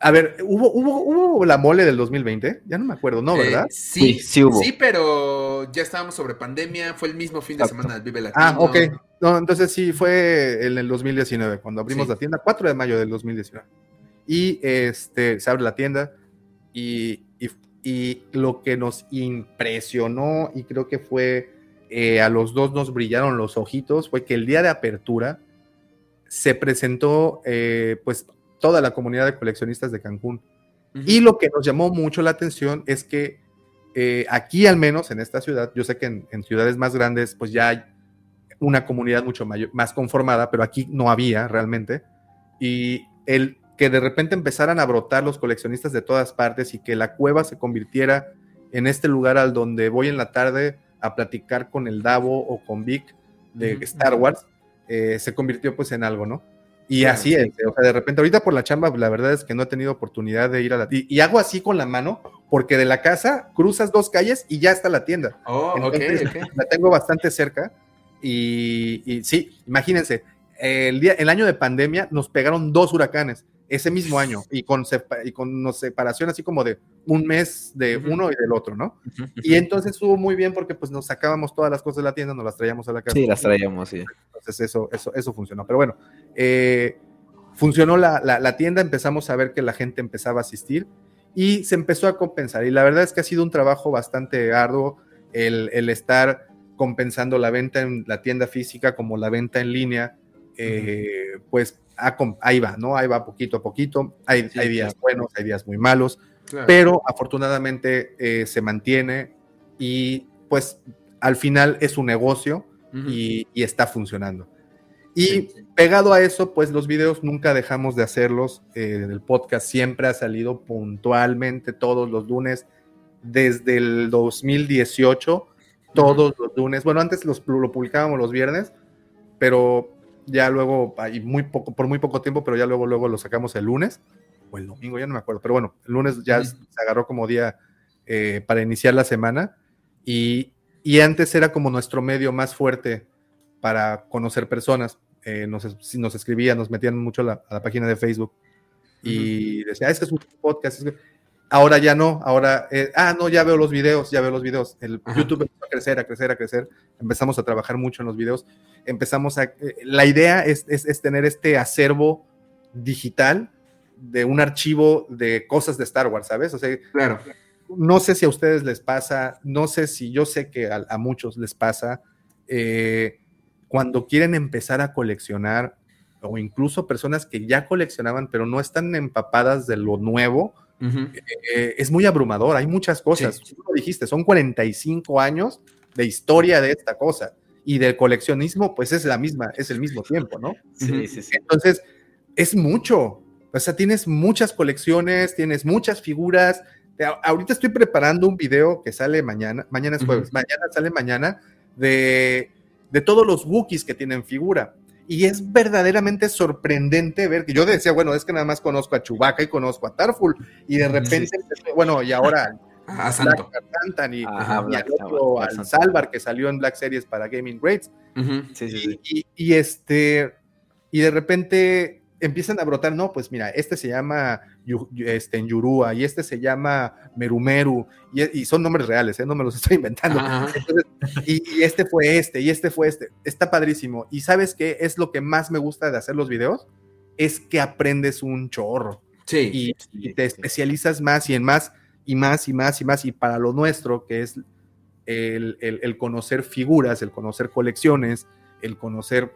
[SPEAKER 3] A ver, ¿hubo, hubo, ¿hubo la mole del 2020? Ya no me acuerdo, ¿no? ¿Verdad?
[SPEAKER 1] Eh, sí, sí, hubo. Sí, pero ya estábamos sobre pandemia. Fue el mismo fin de semana del Vive Latino.
[SPEAKER 3] Ah, ok. No, entonces sí, fue en el 2019, cuando abrimos la tienda, 4 de mayo del 2019. Y este, se abre la tienda y, lo que nos impresionó y creo que fue eh, a los dos nos brillaron los ojitos fue que el día de apertura se presentó eh, pues toda la comunidad de coleccionistas de Cancún. Y lo que nos llamó mucho la atención es que eh, aquí al menos en esta ciudad, yo sé que en, ciudades más grandes pues ya hay una comunidad mucho mayor, más conformada, pero aquí no había realmente. Y el que de repente empezaran a brotar los coleccionistas de todas partes y que la cueva se convirtiera en este lugar al donde voy en la tarde a platicar con el Davo o con Vic de Star Wars, eh, se convirtió pues en algo, ¿no? Y así es, o sea, de repente ahorita por la chamba, la verdad es que no he tenido oportunidad de ir a la tienda. Y, hago así con la mano, porque de la casa cruzas dos calles y ya está la tienda.
[SPEAKER 1] Oh,
[SPEAKER 3] Entonces, La tengo bastante cerca. Y, sí, imagínense, el, día, el año de pandemia nos pegaron dos huracanes ese mismo año y con, y con separación así como de un mes de uno y del otro, ¿no? Y entonces estuvo muy bien porque pues nos sacábamos todas las cosas de la tienda, nos las traíamos a la casa.
[SPEAKER 2] Sí, las traíamos, sí.
[SPEAKER 3] Entonces eso, eso, eso funcionó. Pero bueno, eh, funcionó la, la, tienda, empezamos a ver que la gente empezaba a asistir y se empezó a compensar. Y la verdad es que ha sido un trabajo bastante arduo el, el estar compensando la venta en la tienda física como la venta en línea. Eh, pues ahí va, ¿no? Ahí va poquito a poquito. Hay, hay días buenos, hay días muy malos, pero afortunadamente eh, se mantiene y pues al final es un negocio y, está funcionando. Y pegado a eso, pues los videos nunca dejamos de hacerlos. Eh, el podcast siempre ha salido puntualmente todos los lunes desde el 2018, todos los lunes. Bueno, antes los, lo publicábamos los viernes, pero ya luego, muy poco, por muy poco tiempo, pero ya luego, luego lo sacamos el lunes o el domingo, ya no me acuerdo, pero bueno, el lunes ya se agarró como día eh, para iniciar la semana y, antes era como nuestro medio más fuerte para conocer personas. Eh, nos, nos escribían, nos metían mucho a la, página de Facebook y decía, ah, es que es un podcast. Ahora ya no, ahora, eh, ah, no, ya veo los videos, ya veo los videos. El YouTube empezó a crecer, a crecer, a crecer. Empezamos a trabajar mucho en los videos. Empezamos a, eh, la idea es, es, tener este acervo digital de un archivo de cosas de Star Wars, ¿sabes? O sea,
[SPEAKER 1] claro.
[SPEAKER 3] no sé si a ustedes les pasa, no sé si yo sé que a, muchos les pasa, eh, cuando quieren empezar a coleccionar, o incluso personas que ya coleccionaban, pero no están empapadas de lo nuevo, eh, es muy abrumador, hay muchas cosas. Tú lo dijiste, son 45 años de historia de esta cosa. Y del coleccionismo, pues es la misma, es el mismo tiempo, ¿no?
[SPEAKER 2] Sí, sí, sí.
[SPEAKER 3] Entonces, es mucho. O sea, tienes muchas colecciones, tienes muchas figuras. Ahorita estoy preparando un video que sale mañana, mañana es jueves, mañana sale mañana, de, de todos los Wookiees que tienen figura. Y es verdaderamente sorprendente ver que yo decía, bueno, es que nada más conozco a Chewbacca y conozco a Tarful, y de repente, bueno, y ahora
[SPEAKER 1] a Santo.
[SPEAKER 3] y, y al otro, al Salvar, que salió en Black Series para Gaming Greats.
[SPEAKER 2] sí, sí,
[SPEAKER 3] y, y, este, y de repente empiezan a brotar, no, pues mira, este se llama este, en Yurua y este se llama Merumeru y, son nombres reales, ¿eh? no me los estoy inventando. y, este fue este y este fue este. Está padrísimo. Y sabes qué es lo que más me gusta de hacer los videos? Es que aprendes un chorro.
[SPEAKER 1] Sí.
[SPEAKER 3] Y, te especializas más y en más y más y más y más. Y para lo nuestro, que es el, el conocer figuras, el conocer colecciones, el conocer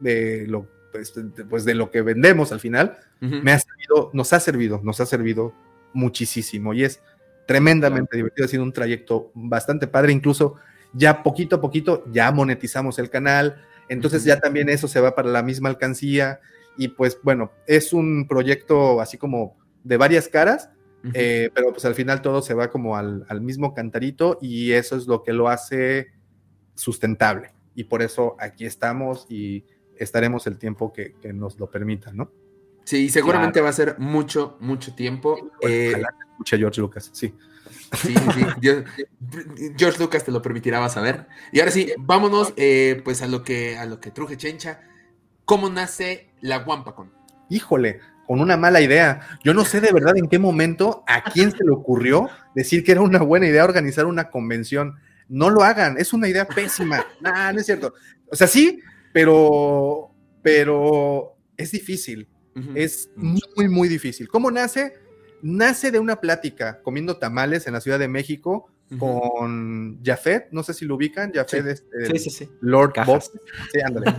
[SPEAKER 3] de lo pues, pues, de lo que vendemos al final, me ha servido, nos ha servido, nos ha servido muchísimo y es tremendamente divertido, ha sido un trayecto bastante padre, incluso ya poquito a poquito ya monetizamos el canal, entonces ya también eso se va para la misma alcancía. Y pues bueno, es un proyecto así como de varias caras, eh, pero pues al final todo se va como al, al, mismo cantarito y eso es lo que lo hace sustentable. Y por eso aquí estamos y estaremos el tiempo que, nos lo permita, ¿no?
[SPEAKER 1] Sí, seguramente va a ser mucho, mucho tiempo.
[SPEAKER 3] Eh, escuche George Lucas, sí.
[SPEAKER 1] Sí, sí, George Lucas te lo permitirá, vas a ver. Y ahora sí, vámonos eh, pues a lo que a lo que truje Chencha. ¿Cómo nace la Wampacon?
[SPEAKER 3] Híjole, con una mala idea. Yo no sé de verdad en qué momento a quién se le ocurrió decir que era una buena idea organizar una convención. No lo hagan, es una idea pésima. no, no es cierto. O sea, sí, pero, pero es difícil, es muy, muy difícil. ¿Cómo nace? Nace de una plática comiendo tamales en la Ciudad de México con Jafet, no sé si lo ubican, Jafet es
[SPEAKER 2] este,
[SPEAKER 3] Lord Bob, sí, ándale,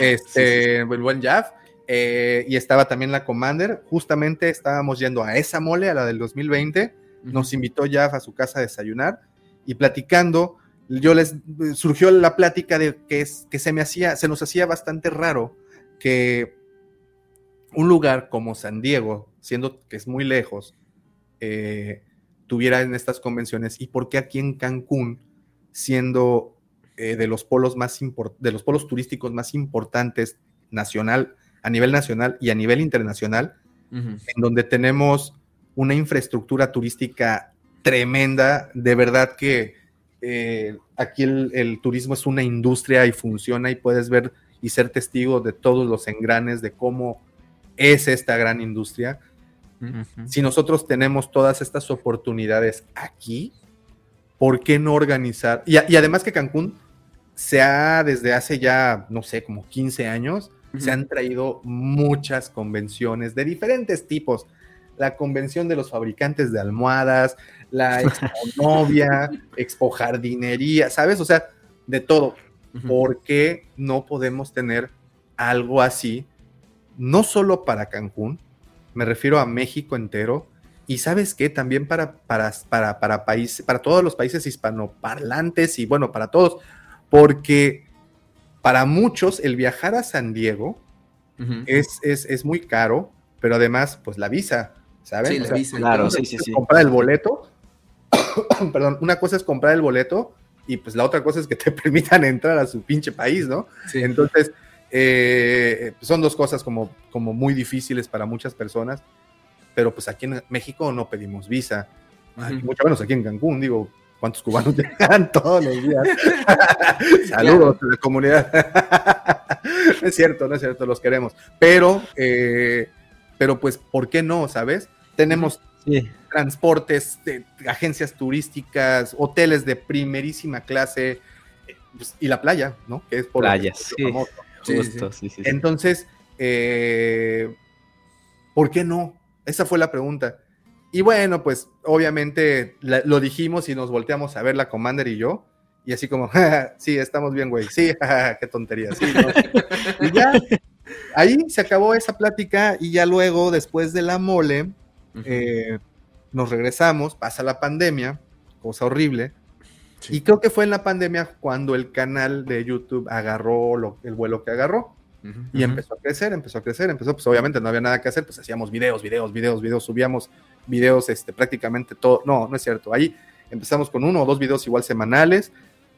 [SPEAKER 3] este, el buen Jaf, eh, y estaba también la Commander, justamente estábamos yendo a esa mole, a la del 2020, nos invitó Jaf a su casa a desayunar, y platicando, yo les surgió la plática de que, es, que se me hacía, se nos hacía bastante raro que un lugar como San Diego, siendo que es muy lejos, eh, tuviera en estas convenciones y por qué aquí en Cancún, siendo eh, de los polos más de los polos turísticos más importantes nacional, a nivel nacional y a nivel internacional, en donde tenemos una infraestructura turística tremenda, de verdad que eh, aquí el, turismo es una industria y funciona y puedes ver y ser testigo de todos los engranes de cómo es esta gran industria. Si nosotros tenemos todas estas oportunidades aquí, ¿por qué no organizar? Y, además que Cancún se ha, desde hace ya, no sé, como 15 años, se han traído muchas convenciones de diferentes tipos. La convención de los fabricantes de almohadas, la expo novia, expo jardinería, ¿sabes? O sea, de todo. ¿Por qué no podemos tener algo así? No solo para Cancún, me refiero a México entero. Y sabes qué, también para, para, para, para, país, para todos los países hispanoparlantes y bueno, para todos, porque para muchos el viajar a San Diego es, es, es, muy caro, pero además, pues la visa, ¿sabes?
[SPEAKER 1] Sí, la visa.
[SPEAKER 2] Claro, sí, sí, sí.
[SPEAKER 3] Comprar el boleto perdón, una cosa es comprar el boleto y pues la otra cosa es que te permitan entrar a su pinche país, ¿no? Entonces, eh, son dos cosas como, como muy difíciles para muchas personas, pero pues aquí en México no pedimos visa, mucho menos aquí en Cancún, digo, ¿cuántos cubanos llegan todos los días? Saludos a la comunidad. es cierto, no es cierto, los queremos, pero, eh, pero pues, ¿por qué no, sabes? Tenemos transportes, agencias turísticas, hoteles de primerísima clase pues, y la playa, ¿no? Que es por
[SPEAKER 2] playa, sí. Justo, sí, sí,
[SPEAKER 3] Entonces, eh, ¿por qué no? Esa fue la pregunta. Y bueno, pues obviamente lo dijimos y nos volteamos a ver la Commander y yo. Y así como, sí, estamos bien, güey. Sí, qué tontería. Sí, y ya, ahí se acabó esa plática y ya luego, después de la mole, eh, nos regresamos, pasa la pandemia, cosa horrible. Y creo que fue en la pandemia cuando el canal de YouTube agarró el vuelo que agarró. y empezó a crecer, empezó a crecer, empezó, pues obviamente no había nada que hacer, pues hacíamos videos, videos, videos, videos, subíamos videos este, prácticamente todo, no, no es cierto, ahí empezamos con uno o dos videos igual semanales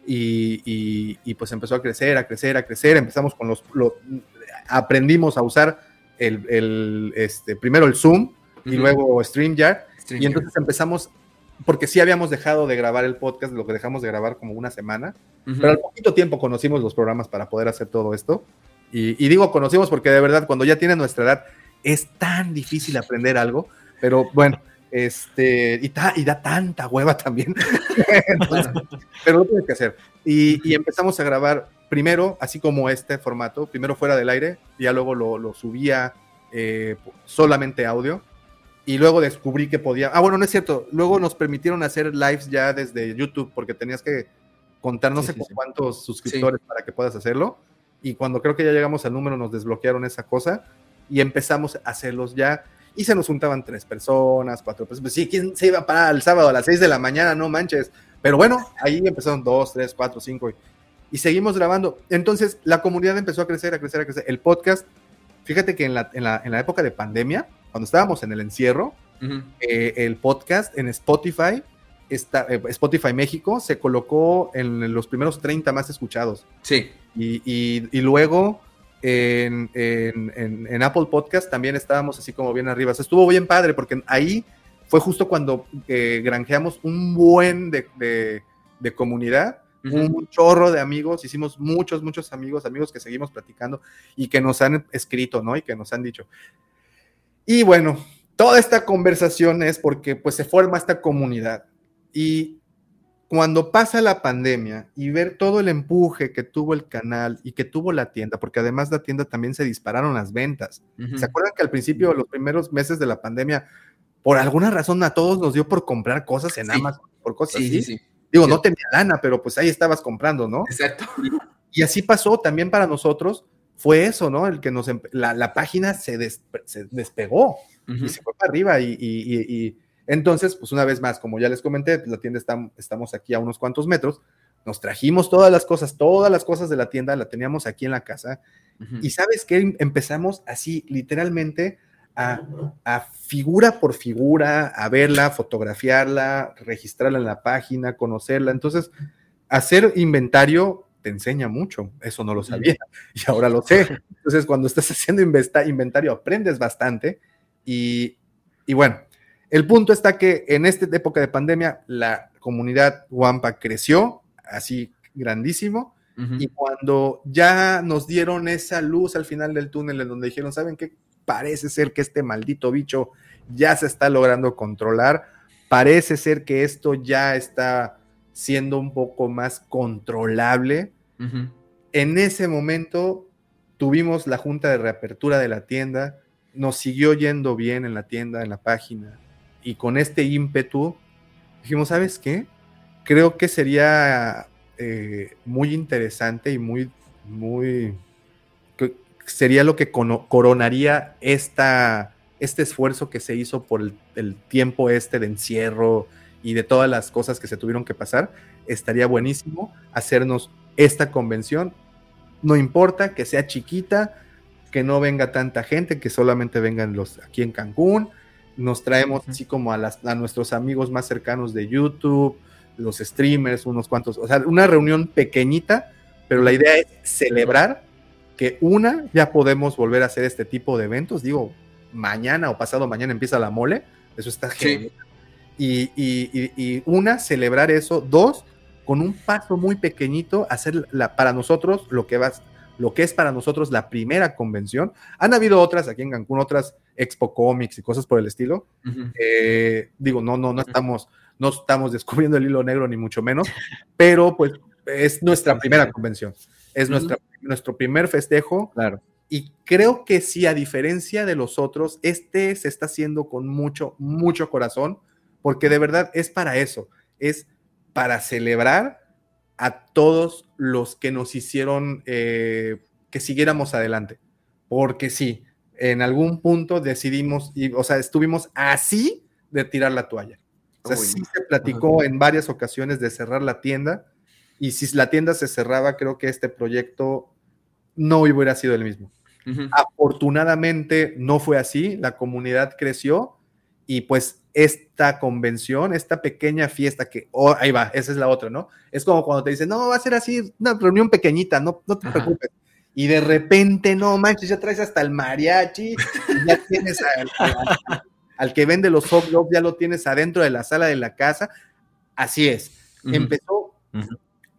[SPEAKER 3] y, y, pues empezó a crecer, a crecer, a crecer, empezamos con los, aprendimos a usar el, el, este, primero el Zoom y luego StreamYard, y entonces empezamos, porque sí habíamos dejado de grabar el podcast, lo que dejamos de grabar como una semana, pero al poquito tiempo conocimos los programas para poder hacer todo esto, y, y digo conocimos porque de verdad cuando ya tienen nuestra edad es tan difícil aprender algo, pero bueno, este, y, y da tanta hueva también. pero lo tienes que hacer. Y, empezamos a grabar primero, así como este formato, primero fuera del aire, y ya luego lo, subía eh, solamente audio. Y luego descubrí que podía. Ah, bueno, no es cierto. Luego nos permitieron hacer lives ya desde YouTube, porque tenías que contar no sé cuántos suscriptores para que puedas hacerlo. Y cuando creo que ya llegamos al número, nos desbloquearon esa cosa y empezamos a hacerlos ya y se nos juntaban tres personas, cuatro personas. Pues sí, ¿quién se iba a parar el sábado a las seis de la mañana? No manches. Pero bueno, ahí empezaron dos, tres, cuatro, cinco y, seguimos grabando. Entonces la comunidad empezó a crecer, a crecer, a crecer. El podcast, fíjate que en la, en la, en la época de pandemia, cuando estábamos en el encierro, eh, el podcast en Spotify, está, eh, Spotify México, se colocó en los primeros 30 más escuchados.
[SPEAKER 1] Sí.
[SPEAKER 3] y, y, y luego en, en, Apple Podcast también estábamos así como bien arriba. estuvo bien padre porque ahí fue justo cuando eh, granjeamos un buen de, de, comunidad, un chorro de amigos, hicimos muchos, muchos amigos, amigos que seguimos platicando y que nos han escrito, ¿no? Y que nos han dicho. Y bueno, toda esta conversación es porque pues se forma esta comunidad. Y cuando pasa la pandemia y ver todo el empuje que tuvo el canal y que tuvo la tienda, porque además la tienda también se dispararon las ventas. ¿Se acuerdan que al principio, los primeros meses de la pandemia, por alguna razón a todos nos dio por comprar cosas en Amazon, por cosas sí, así? Sí, Digo, no tenía lana, pero pues ahí estabas comprando, ¿no?
[SPEAKER 1] Exacto.
[SPEAKER 3] Y, así pasó también para nosotros, fue eso, ¿no? El que nos, la, página se, despegó y se fue para arriba y entonces, pues una vez más, como ya les comenté, pues, la tienda está, estamos aquí a unos cuantos metros, nos trajimos todas las cosas, todas las cosas de la tienda, la teníamos aquí en la casa. Y sabes que empezamos así, literalmente, a, figura por figura, a verla, fotografiarla, registrarla en la página, conocerla. Entonces, hacer inventario te enseña mucho. Eso no lo sabía y ahora lo sé. Entonces, cuando estás haciendo inventario, aprendes bastante. Y, y bueno, el punto está que en esta época de pandemia la comunidad Wampa creció así grandísimo y cuando ya nos dieron esa luz al final del túnel en donde dijeron, ¿saben qué? Parece ser que este maldito bicho ya se está logrando controlar, parece ser que esto ya está siendo un poco más controlable. En ese momento tuvimos la junta de reapertura de la tienda, nos siguió yendo bien en la tienda, en la página, y con este ímpetu dijimos, ¿sabes qué? Creo que sería eh, muy interesante y muy, muy, sería lo que coronaría esta, este esfuerzo que se hizo por el, el, tiempo este de encierro y de todas las cosas que se tuvieron que pasar. Estaría buenísimo hacernos esta convención. No importa que sea chiquita, que no venga tanta gente, que solamente vengan los aquí en Cancún nos traemos así como a, las, a nuestros amigos más cercanos de YouTube, los streamers, unos cuantos, o sea, una reunión pequeñita, pero la idea es celebrar que una, ya podemos volver a hacer este tipo de eventos, digo, mañana o pasado mañana empieza la mole, eso está genial. Y, y, una, celebrar eso, dos, con un paso muy pequeñito, hacer la, para nosotros lo que va, lo que es para nosotros la primera convención. Han habido otras aquí en Cancún, otras Expo Comics y cosas por el estilo. Eh, digo, no, no, no estamos, no estamos descubriendo el hilo negro ni mucho menos, pero pues es nuestra primera convención, es nuestra, nuestro primer festejo.
[SPEAKER 2] Claro.
[SPEAKER 3] Y creo que sí, a diferencia de los otros, este se está haciendo con mucho, mucho corazón, porque de verdad es para eso, es para celebrar a todos los que nos hicieron eh, que siguiéramos adelante. Porque sí, en algún punto decidimos, y, o sea, estuvimos así de tirar la toalla. O sea, sí se platicó en varias ocasiones de cerrar la tienda, y si la tienda se cerraba, creo que este proyecto no hubiera sido el mismo. Afortunadamente no fue así, la comunidad creció y pues esta convención, esta pequeña fiesta que, oh, ahí va, esa es la otra, ¿no? Es como cuando te dicen, no, va a ser así, una reunión pequeñita, no, no te preocupes. Y de repente, no manches, ya traes hasta el mariachi, ya tienes al, que vende los hot dogs, ya lo tienes adentro de la sala de la casa. Así es. Empezó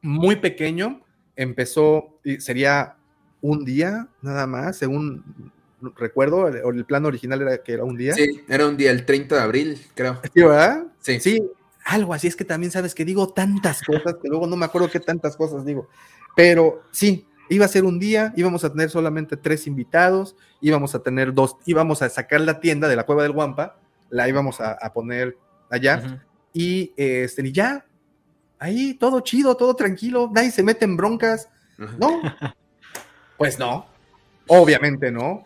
[SPEAKER 3] muy pequeño, empezó, sería un día nada más, según recuerdo, el, el plan original era que era un día.
[SPEAKER 1] Sí, era un día, el 30 de abril, creo.
[SPEAKER 3] Sí, ¿verdad? Sí. Sí, algo así, es que también sabes que digo tantas cosas, que luego no me acuerdo qué tantas cosas digo, pero sí, iba a ser un día, íbamos a tener solamente tres invitados, íbamos a tener dos, íbamos a sacar la tienda de la cueva del Guampa, la íbamos a, poner allá, y, este, y ya, ahí todo chido, todo tranquilo, nadie se mete en broncas, ¿no? pues no, obviamente no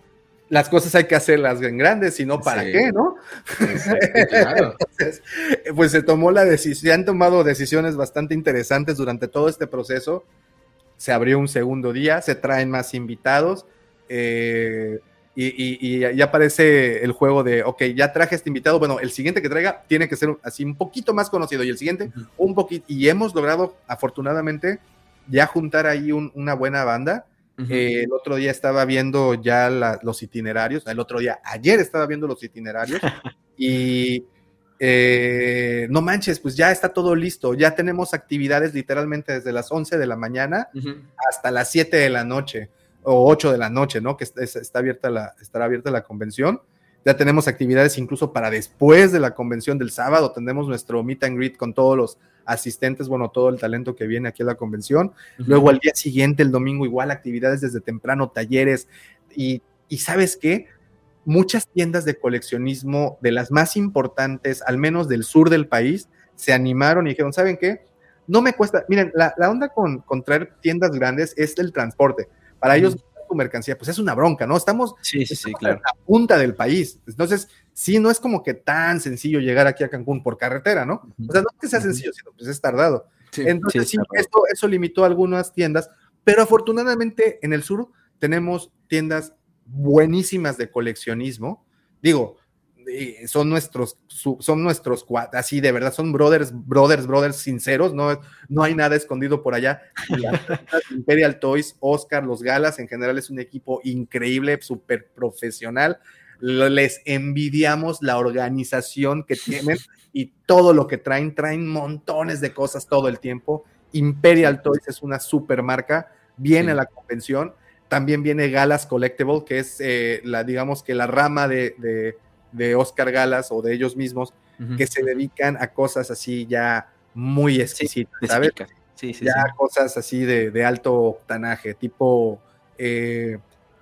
[SPEAKER 3] las cosas hay que hacerlas en grandes, si no, ¿para qué, no? Entonces, pues se tomó la decisión, se han tomado decisiones bastante interesantes durante todo este proceso. Se abrió un segundo día, se traen más invitados. Eh, y, ya aparece el juego de, ok, ya traje este invitado, bueno, el siguiente que traiga tiene que ser así un poquito más conocido y el siguiente un poquito, y hemos logrado afortunadamente ya juntar ahí una buena banda eh, el otro día estaba viendo ya los itinerarios, el otro día, ayer estaba viendo los itinerarios y eh, no manches, pues ya está todo listo, ya tenemos actividades literalmente desde las 11 de la mañana hasta las 7 de la noche o 8 de la noche, ¿no? Que está, abierta la, estará abierta la convención. Ya tenemos actividades incluso para después de la convención del sábado. Tenemos nuestro meet and greet con todos los asistentes, bueno, todo el talento que viene aquí a la convención. Luego al día siguiente, el domingo, igual actividades desde temprano, talleres. Y, sabes qué? Muchas tiendas de coleccionismo de las más importantes, al menos del sur del país, se animaron y dijeron, ¿saben qué? No me cuesta, miren, la, onda con, con, traer tiendas grandes es el transporte. Para ellos tu mercancía, pues es una bronca, ¿no? Estamos,
[SPEAKER 2] sí, sí, sí, claro.
[SPEAKER 3] a la punta del país. Entonces, sí, no es como que tan sencillo llegar aquí a Cancún por carretera, ¿no? O sea, no es que sea sencillo, sino pues es tardado. Entonces, sí, esto, eso limitó algunas tiendas, pero afortunadamente en el sur tenemos tiendas buenísimas de coleccionismo. Digo, son nuestros, son nuestros así de verdad, son brothers, brothers, brothers sinceros, no, no hay nada escondido por allá. Imperial Toys, Oscar, los Galas, en general es un equipo increíble, súper profesional. Les envidiamos la organización que tienen y todo lo que traen, traen montones de cosas todo el tiempo. Imperial Toys es una super marca, viene a la convención. También viene Galas Collectible, que es eh, la, digamos que la rama de de Oscar Galas o de ellos mismos que se dedican a cosas así ya muy exquisitas, ¿sabes? Sí, sí, ya cosas así de, alto octanaje, tipo, eh,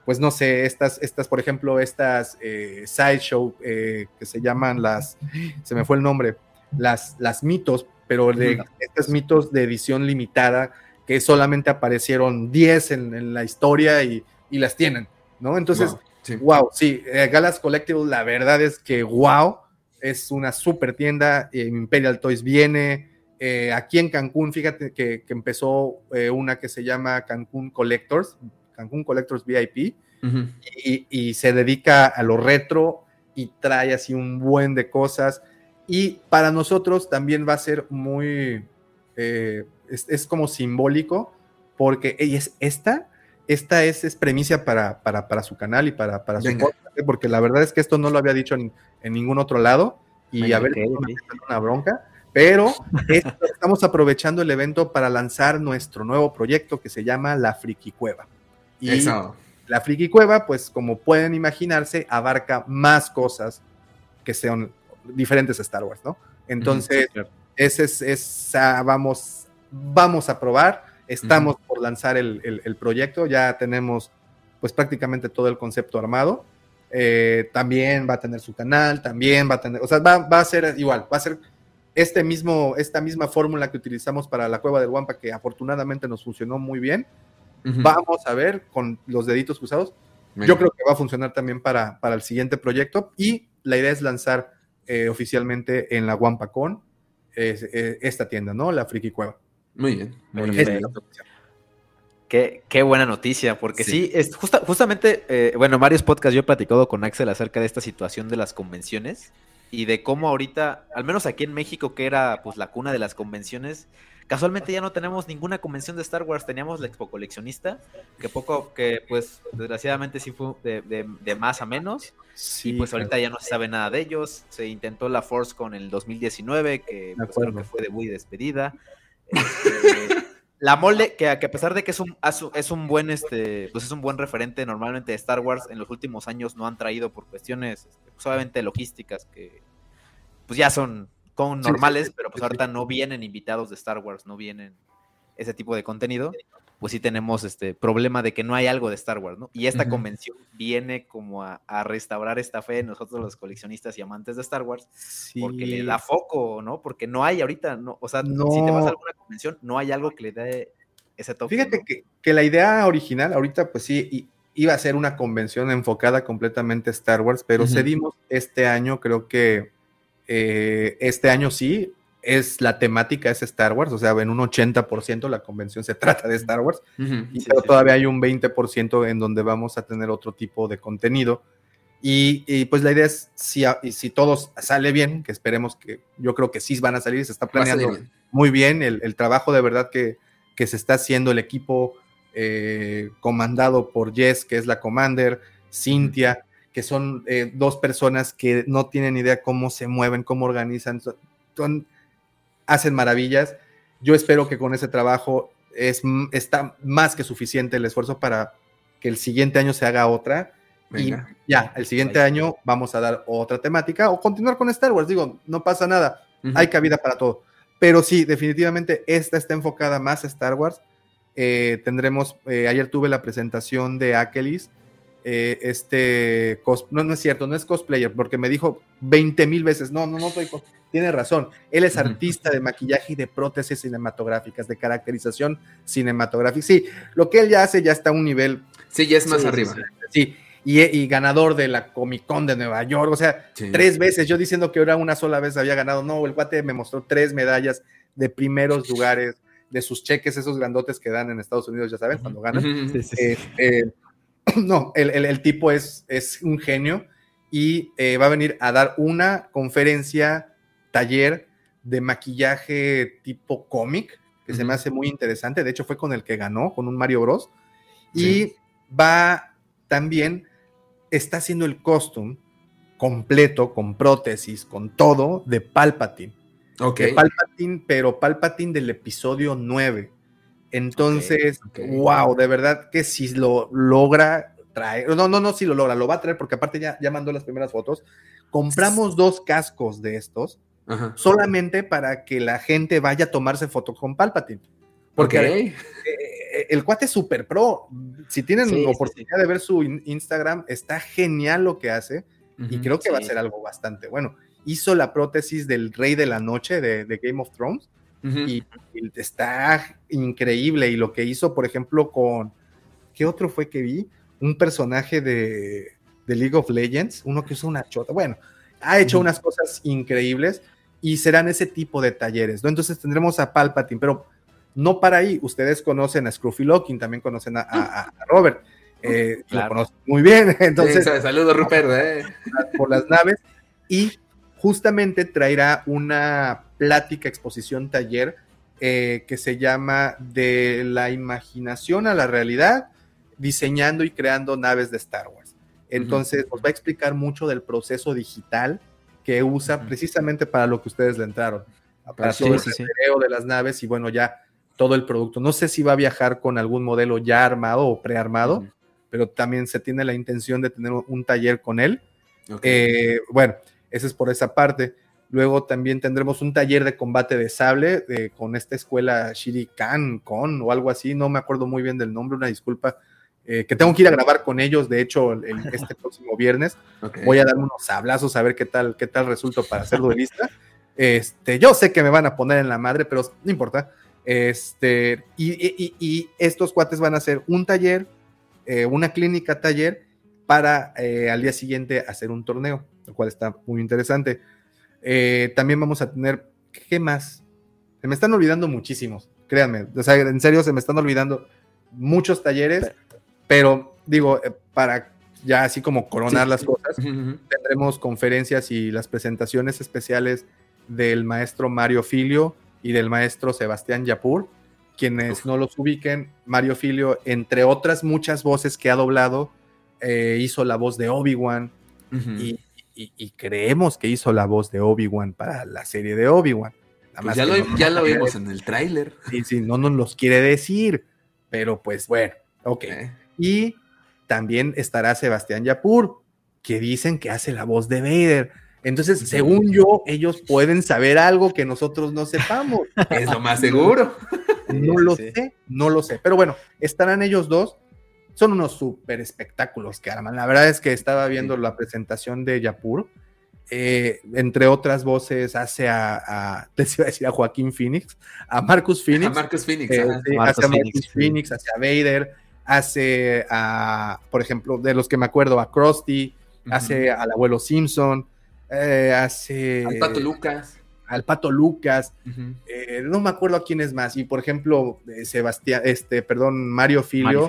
[SPEAKER 3] pues no sé, estas, estas, por ejemplo, estas eh, sideshow eh, que se llaman las, se me fue el nombre, las, las mitos, pero de estos mitos de edición limitada que solamente aparecieron 10 en, la historia y, las tienen, ¿no? Entonces, Wow, sí, eh, Galas Collectible, la verdad es que wow, es una super tienda. Eh, Imperial Toys viene. Eh, aquí en Cancún, fíjate que, empezó una que se llama Cancún Collectors, Cancún Collectors VIP, y, se dedica a lo retro y trae así un buen de cosas. Y para nosotros también va a ser muy, es, es, como simbólico, porque ella es esta esta es, es premisa para, para, su canal y para, para su podcast, ¿eh? porque la verdad es que esto no lo había dicho en, ningún otro lado y a ver, una bronca, pero estamos aprovechando el evento para lanzar nuestro nuevo proyecto que se llama La Friki Cueva. Y la Friki Cueva, pues como pueden imaginarse, abarca más cosas que sean diferentes a Star Wars, ¿no? Entonces, ese es, esa, vamos, vamos a probar, estamos por lanzar el, proyecto, ya tenemos pues prácticamente todo el concepto armado. Eh, también va a tener su canal, también va a tener, o sea, va, va a ser igual, va a ser este mismo, esta misma fórmula que utilizamos para la cueva del Wampa, que afortunadamente nos funcionó muy bien. Vamos a ver con los deditos cruzados. Yo creo que va a funcionar también para, para el siguiente proyecto y la idea es lanzar eh, oficialmente en la WampaCon eh, esta tienda, ¿no? La Friki Cueva.
[SPEAKER 1] Muy bien. Muy
[SPEAKER 2] bien. Qué, qué, buena noticia, porque sí, es justamente, eh, bueno, en varios podcasts yo he platicado con Axel acerca de esta situación de las convenciones y de cómo ahorita, al menos aquí en México, que era pues la cuna de las convenciones, casualmente ya no tenemos ninguna convención de Star Wars, teníamos la Expo Coleccionista, que poco, que pues desgraciadamente sí fue de, más a menos, y pues ahorita ya no se sabe nada de ellos, se intentó la Force con el 2019, que pues, creo que fue de muy despedida. Este, la mole, que, a pesar de que es un, es un buen este, pues es un buen referente normalmente de Star Wars, en los últimos años no han traído por cuestiones este, pues obviamente logísticas que pues ya son con normales, pero pues ahorita no vienen invitados de Star Wars, no vienen ese tipo de contenido, pues sí tenemos este problema de que no hay algo de Star Wars, ¿no? Y esta convención viene como a, restaurar esta fe en nosotros los coleccionistas y amantes de Star Wars, porque le da foco, ¿no? Porque no hay ahorita, no, o sea, si te vas a alguna convención, no hay algo que le dé ese toque.
[SPEAKER 3] Fíjate que, la idea original, ahorita pues sí, iba a ser una convención enfocada completamente a Star Wars, pero cedimos este año, creo que eh, este año sí, es la temática es Star Wars, o sea, en un 80% la convención se trata de Star Wars, y pero todavía hay un 20% en donde vamos a tener otro tipo de contenido. Y, pues la idea es, si, si todo sale bien, que esperemos que yo creo que sí van a salir, se está planeando muy bien el, trabajo de verdad que, que, se está haciendo el equipo eh, comandado por Jess, que es la commander, Cintia, que son eh, dos personas que no tienen idea cómo se mueven, cómo organizan, son hacen maravillas. Yo espero que con ese trabajo es, está más que suficiente el esfuerzo para que el siguiente año se haga otra. Y ya, el siguiente año vamos a dar otra temática o continuar con Star Wars. Digo, no pasa nada, hay cabida para todo. Pero sí, definitivamente esta está enfocada más a Star Wars. Eh, tendremos, eh, ayer tuve la presentación de Akelis, eh, este, no, no es cierto, no es cosplayer, porque me dijo 20 mil veces, no, no, no soy tiene razón, él es artista de maquillaje y de prótesis cinematográficas, de caracterización cinematográfica, sí, lo que él ya hace ya está a un nivel...
[SPEAKER 1] Sí, ya es más arriba.
[SPEAKER 3] Sí, y, ganador de la Comic Con de Nueva York, o sea, tres veces, yo diciendo que ahora una sola vez había ganado, no, el cuate me mostró tres medallas de primeros lugares, de sus cheques, esos grandotes que dan en Estados Unidos, ya saben, cuando ganan. Este, no, el, tipo es, es, un genio y eh, va a venir a dar una conferencia, taller de maquillaje tipo cómic, que se me hace muy interesante. De hecho, fue con el que ganó, con un Mario Bros. Y va también, está haciendo el costume completo, con prótesis, con todo, de Palpatine. Ok. Palpatine, pero Palpatine del episodio 9. Entonces, wow, de verdad que si lo logra traer, no, no, no, si lo logra, lo va a traer porque aparte ya, ya mandó las primeras fotos. Compramos dos cascos de estos solamente para que la gente vaya a tomarse fotos con Palpatine. Porque eh, eh, el, cuate es super pro. Si tienen la oportunidad de ver su Instagram, está genial lo que hace y creo que va a ser algo bastante bueno. Hizo la prótesis del Rey de la Noche de Game of Thrones y, está increíble. Y lo que hizo, por ejemplo, con. ¿Qué otro fue que vi? Un personaje de, League of Legends, uno que usa una chota. Bueno, ha hecho unas cosas increíbles y serán ese tipo de talleres, ¿no? Entonces tendremos a Palpatine, pero no para ahí. Ustedes conocen a Scruffy Locking, también conocen a, Robert. Eh, Lo conocen muy bien. Entonces,
[SPEAKER 1] saludos, Rupert. Eh.
[SPEAKER 3] Por las naves. Y justamente traerá una plática, exposición, taller eh, que se llama De la imaginación a la realidad, diseñando y creando naves de Star Wars. Entonces, nos va a explicar mucho del proceso digital que usa precisamente para lo que ustedes le entraron, para todo el de las naves y bueno, ya todo el producto. No sé si va a viajar con algún modelo ya armado o prearmado, pero también se tiene la intención de tener un taller con él. Eh, bueno, ese es por esa parte. Luego también tendremos un taller de combate de sable con esta escuela Shirikan Con o algo así, no me acuerdo muy bien del nombre, una disculpa, eh, que tengo que ir a grabar con ellos, de hecho, este próximo viernes. Voy a dar unos sablazos a ver qué tal, qué tal resulto para ser duelista. Este, yo sé que me van a poner en la madre, pero no importa. Este, y, estos cuates van a hacer un taller, eh, una clínica taller, para eh, al día siguiente hacer un torneo, lo cual está muy interesante. Eh, también vamos a tener, ¿qué más? Se me están olvidando muchísimos, créanme, o sea, en serio se me están olvidando muchos talleres, pero digo, para ya así como coronar las cosas, tendremos conferencias y las presentaciones especiales del maestro Mario Filio y del maestro Sebastián Yapur. Quienes no los ubiquen, Mario Filio, entre otras muchas voces que ha doblado, eh, hizo la voz de Obi-Wan y, creemos que hizo la voz de Obi-Wan para la serie de Obi-Wan.
[SPEAKER 1] Pues ya, lo, ya lo vimos en el tráiler.
[SPEAKER 3] Sí, sí, no nos los quiere decir, pero pues bueno, ok. Eh. Y también estará Sebastián Yapur, que dicen que hace la voz de Vader. Entonces, según yo, ellos pueden saber algo que nosotros no sepamos.
[SPEAKER 1] Es lo más seguro.
[SPEAKER 3] No lo sé, no lo sé. Pero bueno, estarán ellos dos. Son unos súper espectáculos que arman. La verdad es que estaba viendo la presentación de Yapur. Eh, entre otras voces, hace a, a, les iba a decir a Joaquín Phoenix, a Marcus Phoenix. A
[SPEAKER 1] Marcus Phoenix.
[SPEAKER 3] Eh, hace a Marcus Phoenix, hace a Vader, hace a, por ejemplo, de los que me acuerdo, a Krusty, hace al abuelo Simpson, eh, hace...
[SPEAKER 1] Al Pato Lucas.
[SPEAKER 3] Al Pato Lucas. Eh, no me acuerdo a quién es más. Y por ejemplo, eh, Sebastián, este, perdón, Mario Filio.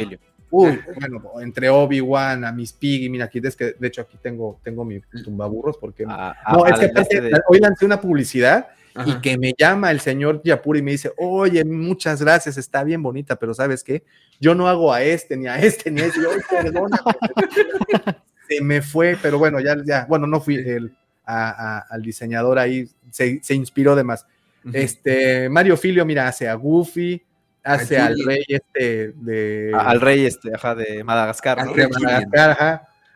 [SPEAKER 3] Uy, bueno, entre Obi-Wan, a Miss Piggy, mira, aquí es que de hecho aquí tengo, tengo mi tumbaburros porque. no, es que hoy lancé una publicidad y que me llama el señor Yapuri y me dice, oye, muchas gracias, está bien bonita, pero ¿sabes qué? Yo no hago a este, ni a este, ni a este. Yo, perdona. se me fue, pero bueno, ya, ya, bueno, no fui el, al diseñador ahí, se, inspiró de más. Este, Mario Filio, mira, hace a Goofy, hace al rey este de...
[SPEAKER 2] Al rey este, ajá, de Madagascar.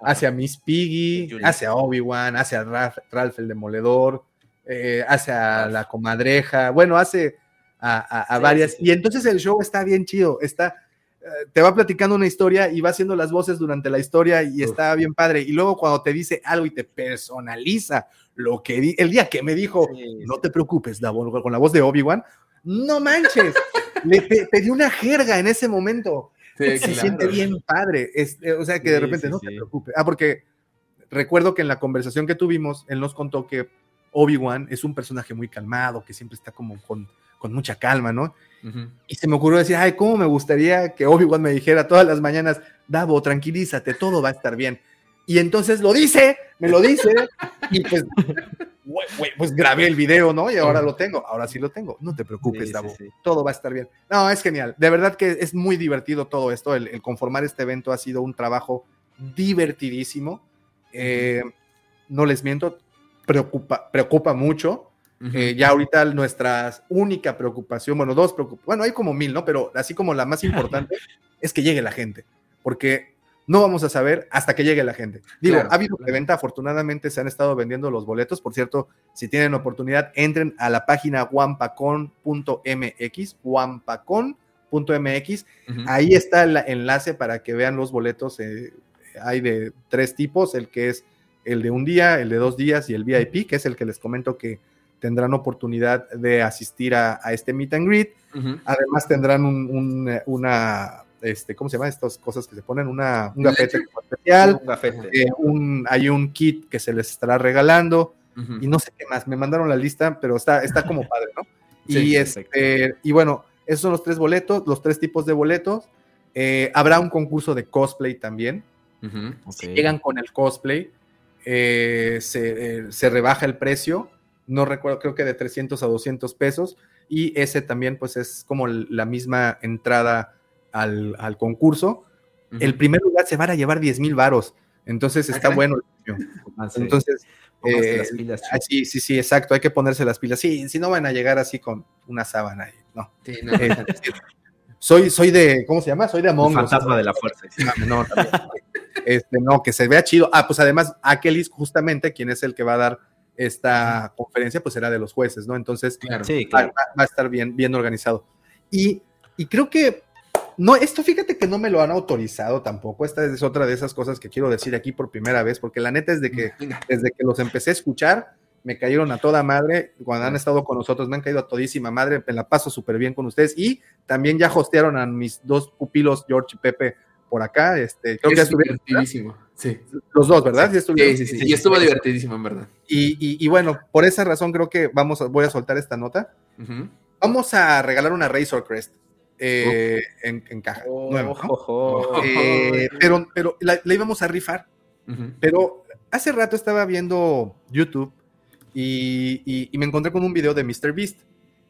[SPEAKER 3] hace a Miss Piggy, hace a Obi-Wan, hace a Ralph, el Demoledor, eh, hace a la comadreja, bueno, hace a, varias. Y entonces el show está bien chido, está te va platicando una historia y va haciendo las voces durante la historia y está bien padre. Y luego cuando te dice algo y te personaliza lo que el día que me dijo, no te preocupes, con la voz de Obi-Wan, no manches, le pedí una jerga en ese momento. se siente bien padre. Eh, o sea que de repente no te preocupes. Ah, porque recuerdo que en la conversación que tuvimos, él nos contó que Obi-Wan es un personaje muy calmado, que siempre está como con, con mucha calma, ¿no? Y se me ocurrió decir, ay, ¿cómo me gustaría que Obi-Wan me dijera todas las mañanas, Davo, tranquilízate, todo va a estar bien. Y entonces lo dice, me lo dice, y pues, pues grabé el video, ¿no? Y ahora lo tengo, ahora sí lo tengo. No te preocupes, Davo, todo va a estar bien. No, es genial. De verdad que es muy divertido todo esto. El, conformar este evento ha sido un trabajo divertidísimo. Eh, no les miento, preocupa, preocupa mucho eh, ya ahorita nuestra única preocupación, bueno, dos preocupaciones, bueno, hay como mil, ¿no? Pero así como la más importante es que llegue la gente, porque no vamos a saber hasta que llegue la gente. Digo, ha habido preventa, afortunadamente se han estado vendiendo los boletos, por cierto, si tienen oportunidad, entren a la página wampacon.mx, wampacon.mx, ahí está el enlace para que vean los boletos, eh, hay de tres tipos, el que es el de un día, el de dos días y el VIP, que es el que les comento que tendrán oportunidad de asistir a, este meet and greet. Además tendrán un, una, este, ¿cómo se llama? Estas cosas que se ponen, una, un gafete especial. Un eh, hay un kit que se les estará regalando y no sé qué más. Me mandaron la lista, pero está, está como padre, ¿no? y, este, y bueno, esos son los tres boletos, los tres tipos de boletos. Eh, habrá un concurso de cosplay también. Si llegan con el cosplay, eh, se, se, rebaja el precio no recuerdo, creo que de 300 a 200 pesos, y ese también pues es como la misma entrada al, concurso. El primer lugar se van a llevar 10 mil varos. Entonces está bueno. Entonces, eh, ah, sí, sí, sí, exacto. Hay que ponerse las pilas. Sí, si no van a llegar así con una sábana. No. soy, soy de, ¿cómo se llama? Soy de Among
[SPEAKER 2] Us. Fantasma de la fuerza.
[SPEAKER 3] No, Este, no, que se vea chido. Ah, pues además, Akelis, justamente, quien es el que va a dar esta conferencia, pues será de los jueces, ¿no? Entonces, Va, a estar bien, bien organizado. Y, y creo que no, esto fíjate que no me lo han autorizado tampoco. Esta es otra de esas cosas que quiero decir aquí por primera vez, porque la neta es de que desde que los empecé a escuchar, me cayeron a toda madre. Cuando han estado con nosotros, me han caído a todísima madre. Me la paso súper bien con ustedes. Y también ya hostearon a mis dos pupilos, George y Pepe, por acá. Este,
[SPEAKER 1] creo que estuvieron. Divertidísimo.
[SPEAKER 3] Sí. Los dos, ¿verdad?
[SPEAKER 1] Sí, sí, sí, Y estuvo divertidísimo, en verdad.
[SPEAKER 3] Y, bueno, por esa razón creo que vamos a, voy a soltar esta nota. Vamos a regalar una Razor Crest eh, en, caja. Oh, eh, pero pero la, íbamos a rifar. Pero hace rato estaba viendo YouTube y, me encontré con un video de Mr. Beast.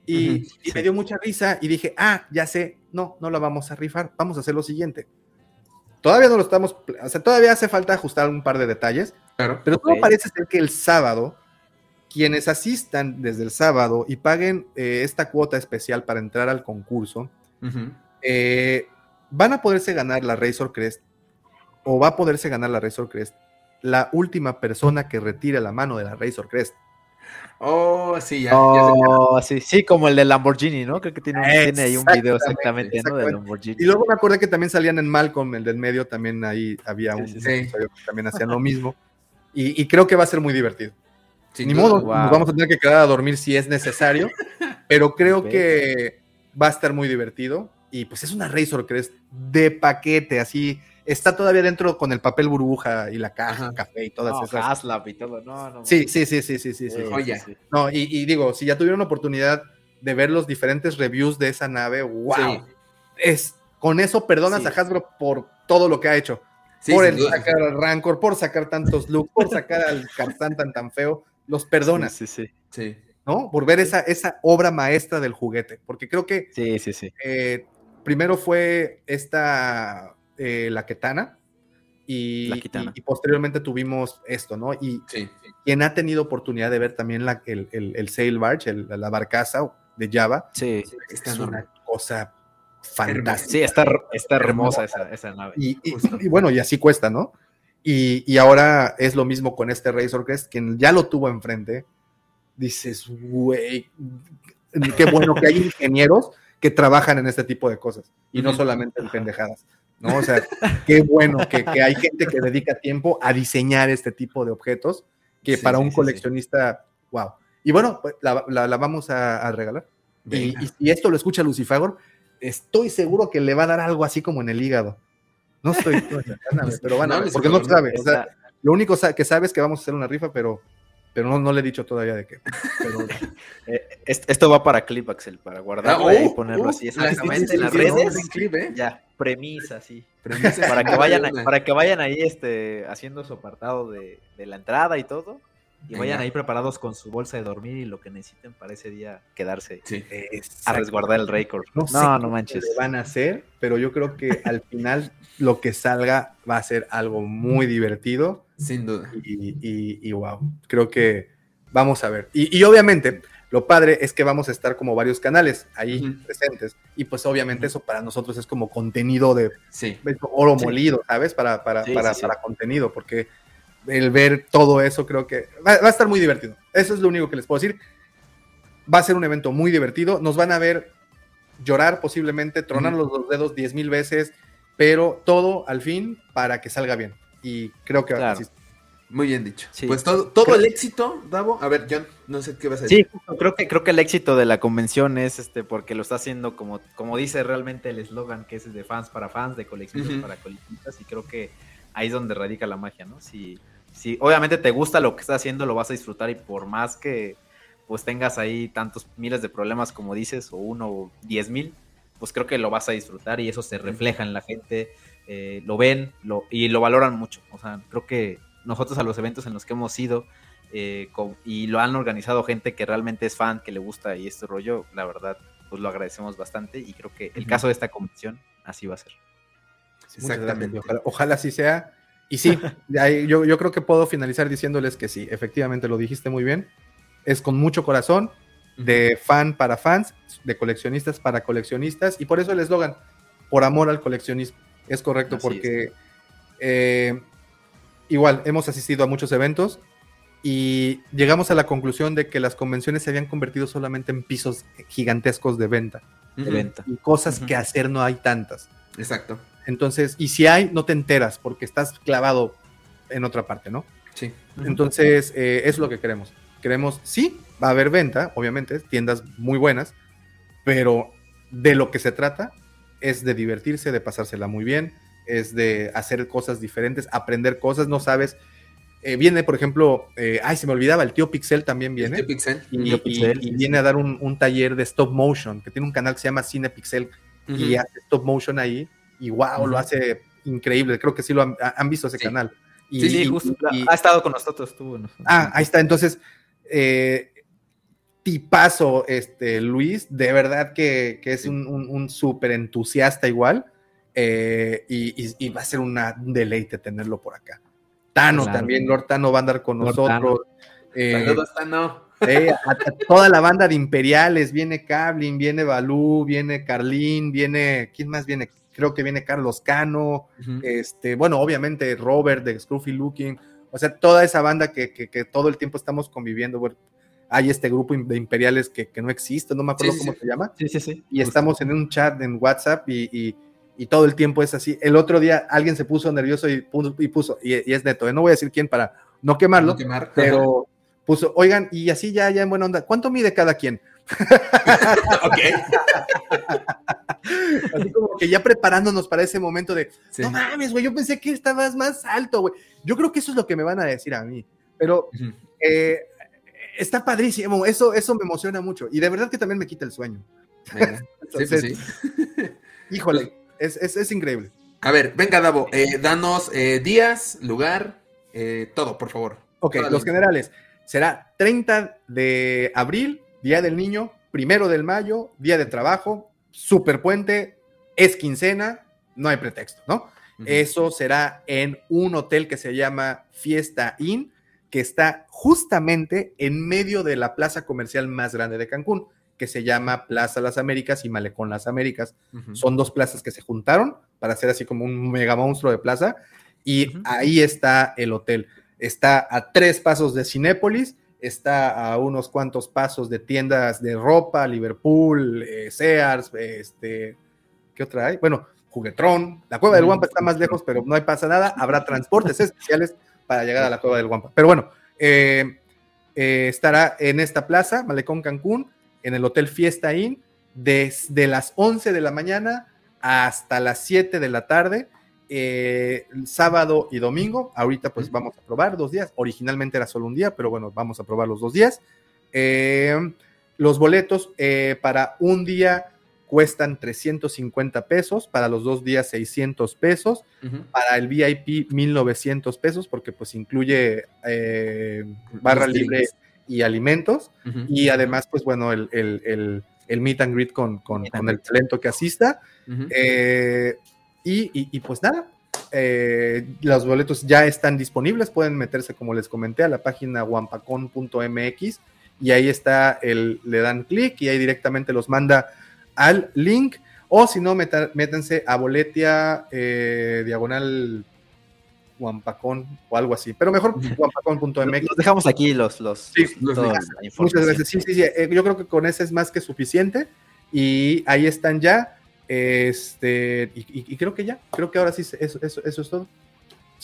[SPEAKER 3] Y, me dio mucha risa y dije, ah, ya sé, no, no la vamos a rifar, vamos a hacer lo siguiente. Todavía no lo estamos, o sea, todavía hace falta ajustar un par de detalles, pero todo parece ser que el sábado, quienes asistan desde el sábado y paguen eh, esta cuota especial para entrar al concurso, eh, van a poderse ganar la Razor Crest o va a poderse ganar la Razor Crest la última persona que retire la mano de la Razor Crest.
[SPEAKER 1] Oh, sí, ya.
[SPEAKER 2] Oh, sí, sí, como el de Lamborghini, ¿no? Creo que tiene, ahí un video exactamente, ¿no? De Lamborghini.
[SPEAKER 3] Y luego me acordé que también salían en Malcolm, el del medio, también ahí había un que también hacían lo mismo. Y, creo que va a ser muy divertido. Ni modo, nos vamos a tener que quedar a dormir si es necesario, pero creo que va a estar muy divertido. Y pues es una Razor Crest de paquete, así. Está todavía dentro con el papel burbuja y la caja, café y todas esas.
[SPEAKER 2] y todo, no, no.
[SPEAKER 3] Sí, sí, sí, sí, sí, sí. sí, No, y, digo, si ya tuvieron oportunidad de ver los diferentes reviews de esa nave, wow. Es, con eso perdonas a Hasbro por todo lo que ha hecho. por el sacar al Rancor, por sacar tantos looks, por sacar al Karzan tan tan feo, los perdonas.
[SPEAKER 2] Sí, sí, sí.
[SPEAKER 3] ¿No? Por ver esa, esa obra maestra del juguete, porque creo que
[SPEAKER 2] sí, sí, sí.
[SPEAKER 3] Eh, primero fue esta, eh, la Ketana, y, y, posteriormente tuvimos esto, ¿no? Y quien ha tenido oportunidad de ver también la, el, el, Sail Barge, la barcaza de Java,
[SPEAKER 2] sí.
[SPEAKER 3] es una cosa fantástica.
[SPEAKER 2] Sí, está, está hermosa esa, esa nave.
[SPEAKER 3] Y, y, bueno, y así cuesta, ¿no? Y, ahora es lo mismo con este Razor Crest, quien ya lo tuvo enfrente, dices, güey, qué bueno que hay ingenieros que trabajan en este tipo de cosas y no solamente en pendejadas. ¿no? O sea, qué bueno que, hay gente que dedica tiempo a diseñar este tipo de objetos que para un coleccionista, wow. Y bueno, pues, la, vamos a, regalar. Y, si esto lo escucha Lucifagor, estoy seguro que le va a dar algo así como en el hígado. No estoy, pero van a ver, porque no sabe. O sea, lo único que sabe es que vamos a hacer una rifa, pero pero no, no le he dicho todavía de qué.
[SPEAKER 2] Eh, esto va para Clip, Axel, para guardarlo ah, y uh, ponerlo uh, así exactamente en las redes. ¿eh? Ya, premisa, sí. para, que vayan, para que vayan ahí este, haciendo su apartado de, de la entrada y todo. Y vayan ahí preparados con su bolsa de dormir y lo que necesiten para ese día quedarse a resguardar el récord.
[SPEAKER 3] No, no, manches. van a hacer, pero yo creo que al final lo que salga va a ser algo muy divertido.
[SPEAKER 1] Sin duda.
[SPEAKER 3] Y, wow, creo que vamos a ver. Y, obviamente, lo padre es que vamos a estar como varios canales ahí presentes. Y pues obviamente eso para nosotros es como contenido de oro molido, ¿sabes? Para, para, para, para contenido, porque el ver todo eso, creo que va, a estar muy divertido. Eso es lo único que les puedo decir. Va a ser un evento muy divertido. Nos van a ver llorar posiblemente, tronar los dedos diez mil veces, pero todo al fin para que salga bien. Y creo que
[SPEAKER 1] claro. Muy bien dicho. Pues todo, todo el éxito, Davo. A ver, John, no sé qué vas a
[SPEAKER 2] decir. Sí, creo que, creo que el éxito de la convención es este, porque lo está haciendo como, como dice realmente el eslogan, que es de fans para fans, de coleccionistas para coleccionistas, y creo que ahí es donde radica la magia, ¿no? Si, si obviamente te gusta lo que estás haciendo, lo vas a disfrutar y por más que pues tengas ahí tantos miles de problemas como dices, o uno o diez mil, pues creo que lo vas a disfrutar y eso se refleja en la gente, eh, lo ven lo, y lo valoran mucho. O sea, creo que nosotros a los eventos en los que hemos ido eh, y lo han organizado gente que realmente es fan, que le gusta y este rollo, la verdad, pues lo agradecemos bastante y creo que el caso de esta convención así va a ser.
[SPEAKER 3] Exactamente. Ojalá, así sea. Y sí, yo, yo creo que puedo finalizar diciéndoles que sí, efectivamente lo dijiste muy bien. Es con mucho corazón, de fan para fans, de coleccionistas para coleccionistas, y por eso el eslogan, por amor al coleccionismo. Es correcto, porque eh, igual hemos asistido a muchos eventos y llegamos a la conclusión de que las convenciones se habían convertido solamente en pisos gigantescos de venta.
[SPEAKER 2] De venta.
[SPEAKER 3] Y cosas que hacer no hay tantas.
[SPEAKER 1] Exacto.
[SPEAKER 3] Entonces, y si hay, no te enteras porque estás clavado en otra parte, ¿no?
[SPEAKER 1] Sí.
[SPEAKER 3] Entonces, eh, es lo que queremos. Queremos, sí, va a haber venta, obviamente, tiendas muy buenas, pero de lo que se trata es de divertirse, de pasársela muy bien, es de hacer cosas diferentes, aprender cosas, no sabes. Eh, viene, por ejemplo, eh, ay, se me olvidaba, el tío Pixel también viene.
[SPEAKER 1] El tío Pixel.
[SPEAKER 3] Y, viene a dar un, taller de stop motion, que tiene un canal que se llama Cine Pixel, y hace stop motion ahí, y wow, lo hace increíble. Creo que sí lo han, visto ese canal.
[SPEAKER 2] Y, sí, justo. ha estado con nosotros, estuvo.
[SPEAKER 3] Ah, ahí está. Entonces, eh, tipazo, este, Luis, de verdad que, es un, súper entusiasta igual, eh, y, va a ser un deleite tenerlo por acá. Tano también, Lord Tano va a andar con nosotros.
[SPEAKER 1] Eh, Saludos, Tano.
[SPEAKER 3] toda la banda de Imperiales, viene Kablin, viene Balú, viene Carlín, viene, ¿quién más viene? Creo que viene Carlos Cano, este, bueno, obviamente Robert de Scruffy Looking, o sea, toda esa banda que, todo el tiempo estamos conviviendo, hay este grupo de imperiales que, no existe, no me acuerdo cómo se llama.
[SPEAKER 2] Sí, sí, sí.
[SPEAKER 3] Y estamos en un chat en WhatsApp y, todo el tiempo es así. El otro día alguien se puso nervioso y puso, y, es neto, ¿eh? no voy a decir quién para no quemarlo, pero puso, oigan, y así ya, ya en buena onda, ¿cuánto mide cada quien? ok. Así como que ya preparándonos para ese momento de, no mames, güey, yo pensé que estabas más alto, güey. Yo creo que eso es lo que me van a decir a mí, pero eh, está padrísimo, eso, eso me emociona mucho y de verdad que también me quita el sueño.
[SPEAKER 1] sí, pues sí.
[SPEAKER 3] híjole, es, increíble.
[SPEAKER 1] A ver, venga, Davo, eh, danos eh, días, lugar, todo, por favor.
[SPEAKER 3] Ok, los generales. Será 30 de abril, Día del Niño, primero del mayo, Día de Trabajo, Super Puente, es quincena, no hay pretexto, ¿no? Eso será en un hotel que se llama Fiesta Inn que está justamente en medio de la plaza comercial más grande de Cancún, que se llama Plaza Las Américas y Malecón Las Américas. Son dos plazas que se juntaron para hacer así como un mega monstruo de plaza y ahí está el hotel. Está a tres pasos de Cinépolis, está a unos cuantos pasos de tiendas de ropa, Liverpool, eh, Sears, este, ¿qué otra hay? Bueno, Juguetrón, la Cueva del Guampa está más lejos, pero no hay pasa nada, habrá transportes especiales para llegar a la Cueva del Guampa. Pero bueno, eh, eh, estará en esta plaza, Malecón Cancún, en el Hotel Fiesta Inn, desde las 11 de la mañana hasta las 7 de la tarde, eh, sábado y domingo. Ahorita pues vamos a probar dos días. Originalmente era solo un día, pero bueno, vamos a probar los dos días. los boletos para un día cuestan 350 pesos, para los dos días 600 pesos, para el VIP 1900 pesos, porque pues incluye eh, barra libre y alimentos, y además pues bueno, el, el, meet and greet con, con, el talento que asista, eh, y, pues nada, eh, los boletos ya están disponibles, pueden meterse como les comenté a la página wampacon.mx y ahí está el, le dan clic y ahí directamente los manda al link. O si no, métanse a Boletia eh, diagonal Guampacón o algo así. Pero mejor guampacón.mx.
[SPEAKER 2] Los dejamos aquí los. los,
[SPEAKER 3] sí, muchas gracias. Sí, sí, sí. Eh, yo creo que con ese es más que suficiente. Y ahí están ya. Este, y, creo que ya. Creo que ahora sí, eso, eso, eso es todo.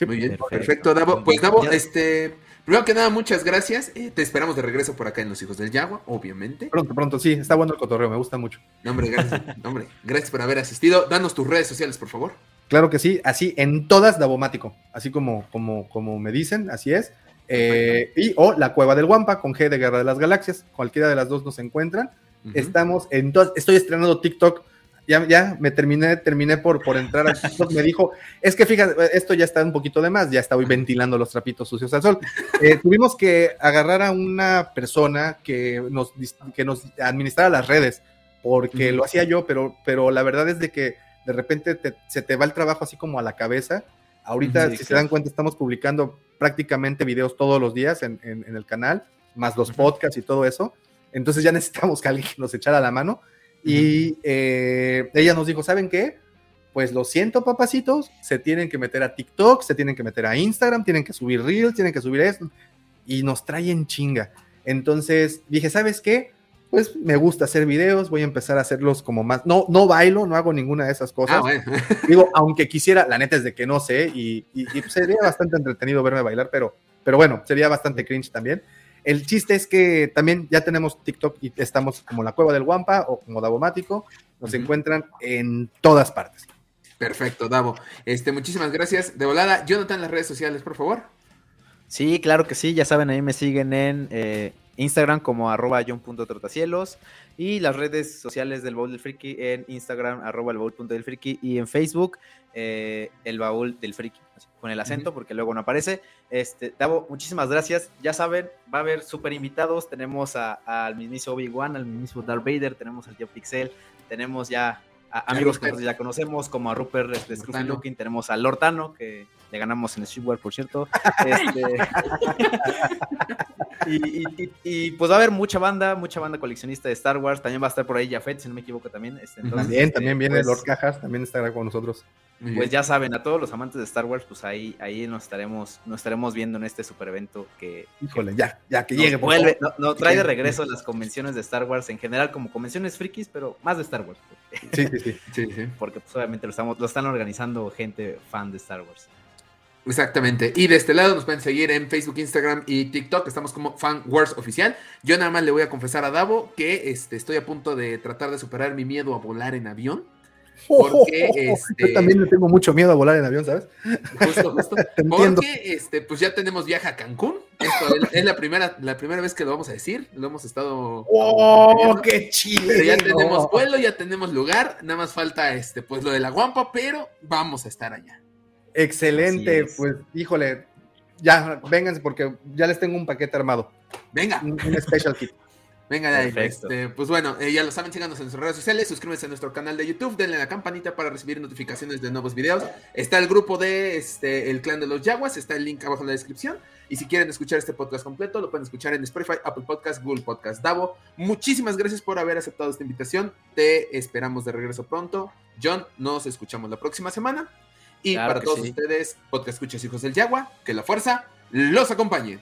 [SPEAKER 1] Muy bien, perfecto, Davo. Pues Davo, este, primero que nada, muchas gracias. Eh, te esperamos de regreso por acá en Los Hijos del Yagua, obviamente.
[SPEAKER 3] Pronto, pronto, sí, está bueno el cotorreo, me gusta mucho.
[SPEAKER 1] No, hombre, gracias, hombre, gracias por haber asistido. Danos tus redes sociales, por favor.
[SPEAKER 3] Claro que sí, así en todas Davomático, así como, como, como me dicen, así es. Eh, y o La Cueva del Guampa con G de Guerra de las Galaxias, cualquiera de las dos nos encuentran. Estamos en todas, estoy estrenando TikTok ya, ya me terminé, terminé por, por entrar a. Me dijo, es que fíjate, esto ya está un poquito de más, ya estoy ventilando los trapitos sucios al sol. Eh, tuvimos que agarrar a una persona que nos, que nos administrara las redes, porque lo hacía yo, pero, pero la verdad es de que de repente se te va el trabajo así como a la cabeza. Ahorita, si se dan cuenta, estamos publicando prácticamente videos todos los días en, el canal, más los podcasts y todo eso. Entonces ya necesitamos que alguien nos echara la mano. Y eh, ella nos dijo, ¿saben qué? Pues lo siento, papacitos, se tienen que meter a TikTok, se tienen que meter a Instagram, tienen que subir Reels, tienen que subir esto. Y nos traen chinga. Entonces dije, ¿sabes qué? Pues me gusta hacer videos, voy a empezar a hacerlos como más. No, no bailo, no hago ninguna de esas cosas. Ah, Digo, aunque quisiera, la neta es de que no sé, y, sería bastante entretenido verme bailar, pero, pero bueno, sería bastante cringe también. El chiste es que también ya tenemos TikTok y estamos como la cueva del Guampa o como Davomático. Nos encuentran en todas partes.
[SPEAKER 1] Perfecto, Davo. Este, muchísimas gracias. De volada, Jonathan, las redes sociales, por favor.
[SPEAKER 2] Sí, claro que sí, ya saben, ahí me siguen en eh, Instagram como arroba john.trotacielos y las redes sociales del Baúl del Friki en Instagram arroba el Friki y en Facebook eh, el Baúl del Friki, con el acento porque luego no aparece. Este, Davo, muchísimas gracias. Ya saben, va a haber super invitados. Tenemos al mismo Obi-Wan, al mismo Darth Vader, tenemos al tío Pixel, tenemos ya amigos que ya conocemos, como a Rupert de Scruffy Looking, tenemos a Lortano, que le ganamos en el Streetwear, por cierto. Este, y, pues va a haber mucha banda, mucha banda coleccionista de Star Wars. También va a estar por ahí Jafet, si no me equivoco también.
[SPEAKER 3] Este, también, también viene pues Lord Cajas, también estará con nosotros.
[SPEAKER 2] Pues ya saben, a todos los amantes de Star Wars, pues ahí, ahí nos estaremos, nos estaremos viendo en este super evento que.
[SPEAKER 3] Híjole, ya, ya que llegue.
[SPEAKER 2] Vuelve, no, trae de regreso las convenciones de Star Wars en general, como convenciones frikis, pero más de Star Wars.
[SPEAKER 3] Sí, sí, sí.
[SPEAKER 2] sí, sí. Porque pues obviamente lo, estamos, lo están organizando gente fan de Star Wars.
[SPEAKER 1] Exactamente. Y de este lado nos pueden seguir en Facebook, Instagram y TikTok. Estamos como Fan Wars Oficial. Yo nada más le voy a confesar a Davo que este, estoy a punto de tratar de superar mi miedo a volar en avión.
[SPEAKER 3] Porque este, yo también le tengo mucho miedo a volar en avión, ¿sabes?
[SPEAKER 1] Justo, justo. porque este, pues ya tenemos viaje a Cancún. Esto es la primera, la primera vez que lo vamos a decir. Lo hemos estado.
[SPEAKER 3] ¡Oh, qué chido!
[SPEAKER 1] Ya tenemos vuelo, ya tenemos lugar. Nada más falta este, pues lo de la guampa, pero vamos a estar allá.
[SPEAKER 3] Excelente, pues híjole, ya, vénganse porque ya les tengo un paquete armado.
[SPEAKER 1] Venga.
[SPEAKER 3] Un, special kit.
[SPEAKER 1] Venga de ahí. Este, pues bueno, eh, ya lo saben, síganos en nuestras redes sociales, suscríbanse a nuestro canal de YouTube, denle a la campanita para recibir notificaciones de nuevos videos. Está el grupo de este, el clan de los Yaguas, está el link abajo en la descripción. Y si quieren escuchar este podcast completo, lo pueden escuchar en Spotify, Apple Podcast, Google Podcast. Davo, muchísimas gracias por haber aceptado esta invitación. Te esperamos de regreso pronto. John, nos escuchamos la próxima semana. Y para todos ustedes, podcast escuchas hijos del Yagua, que la fuerza los acompañe.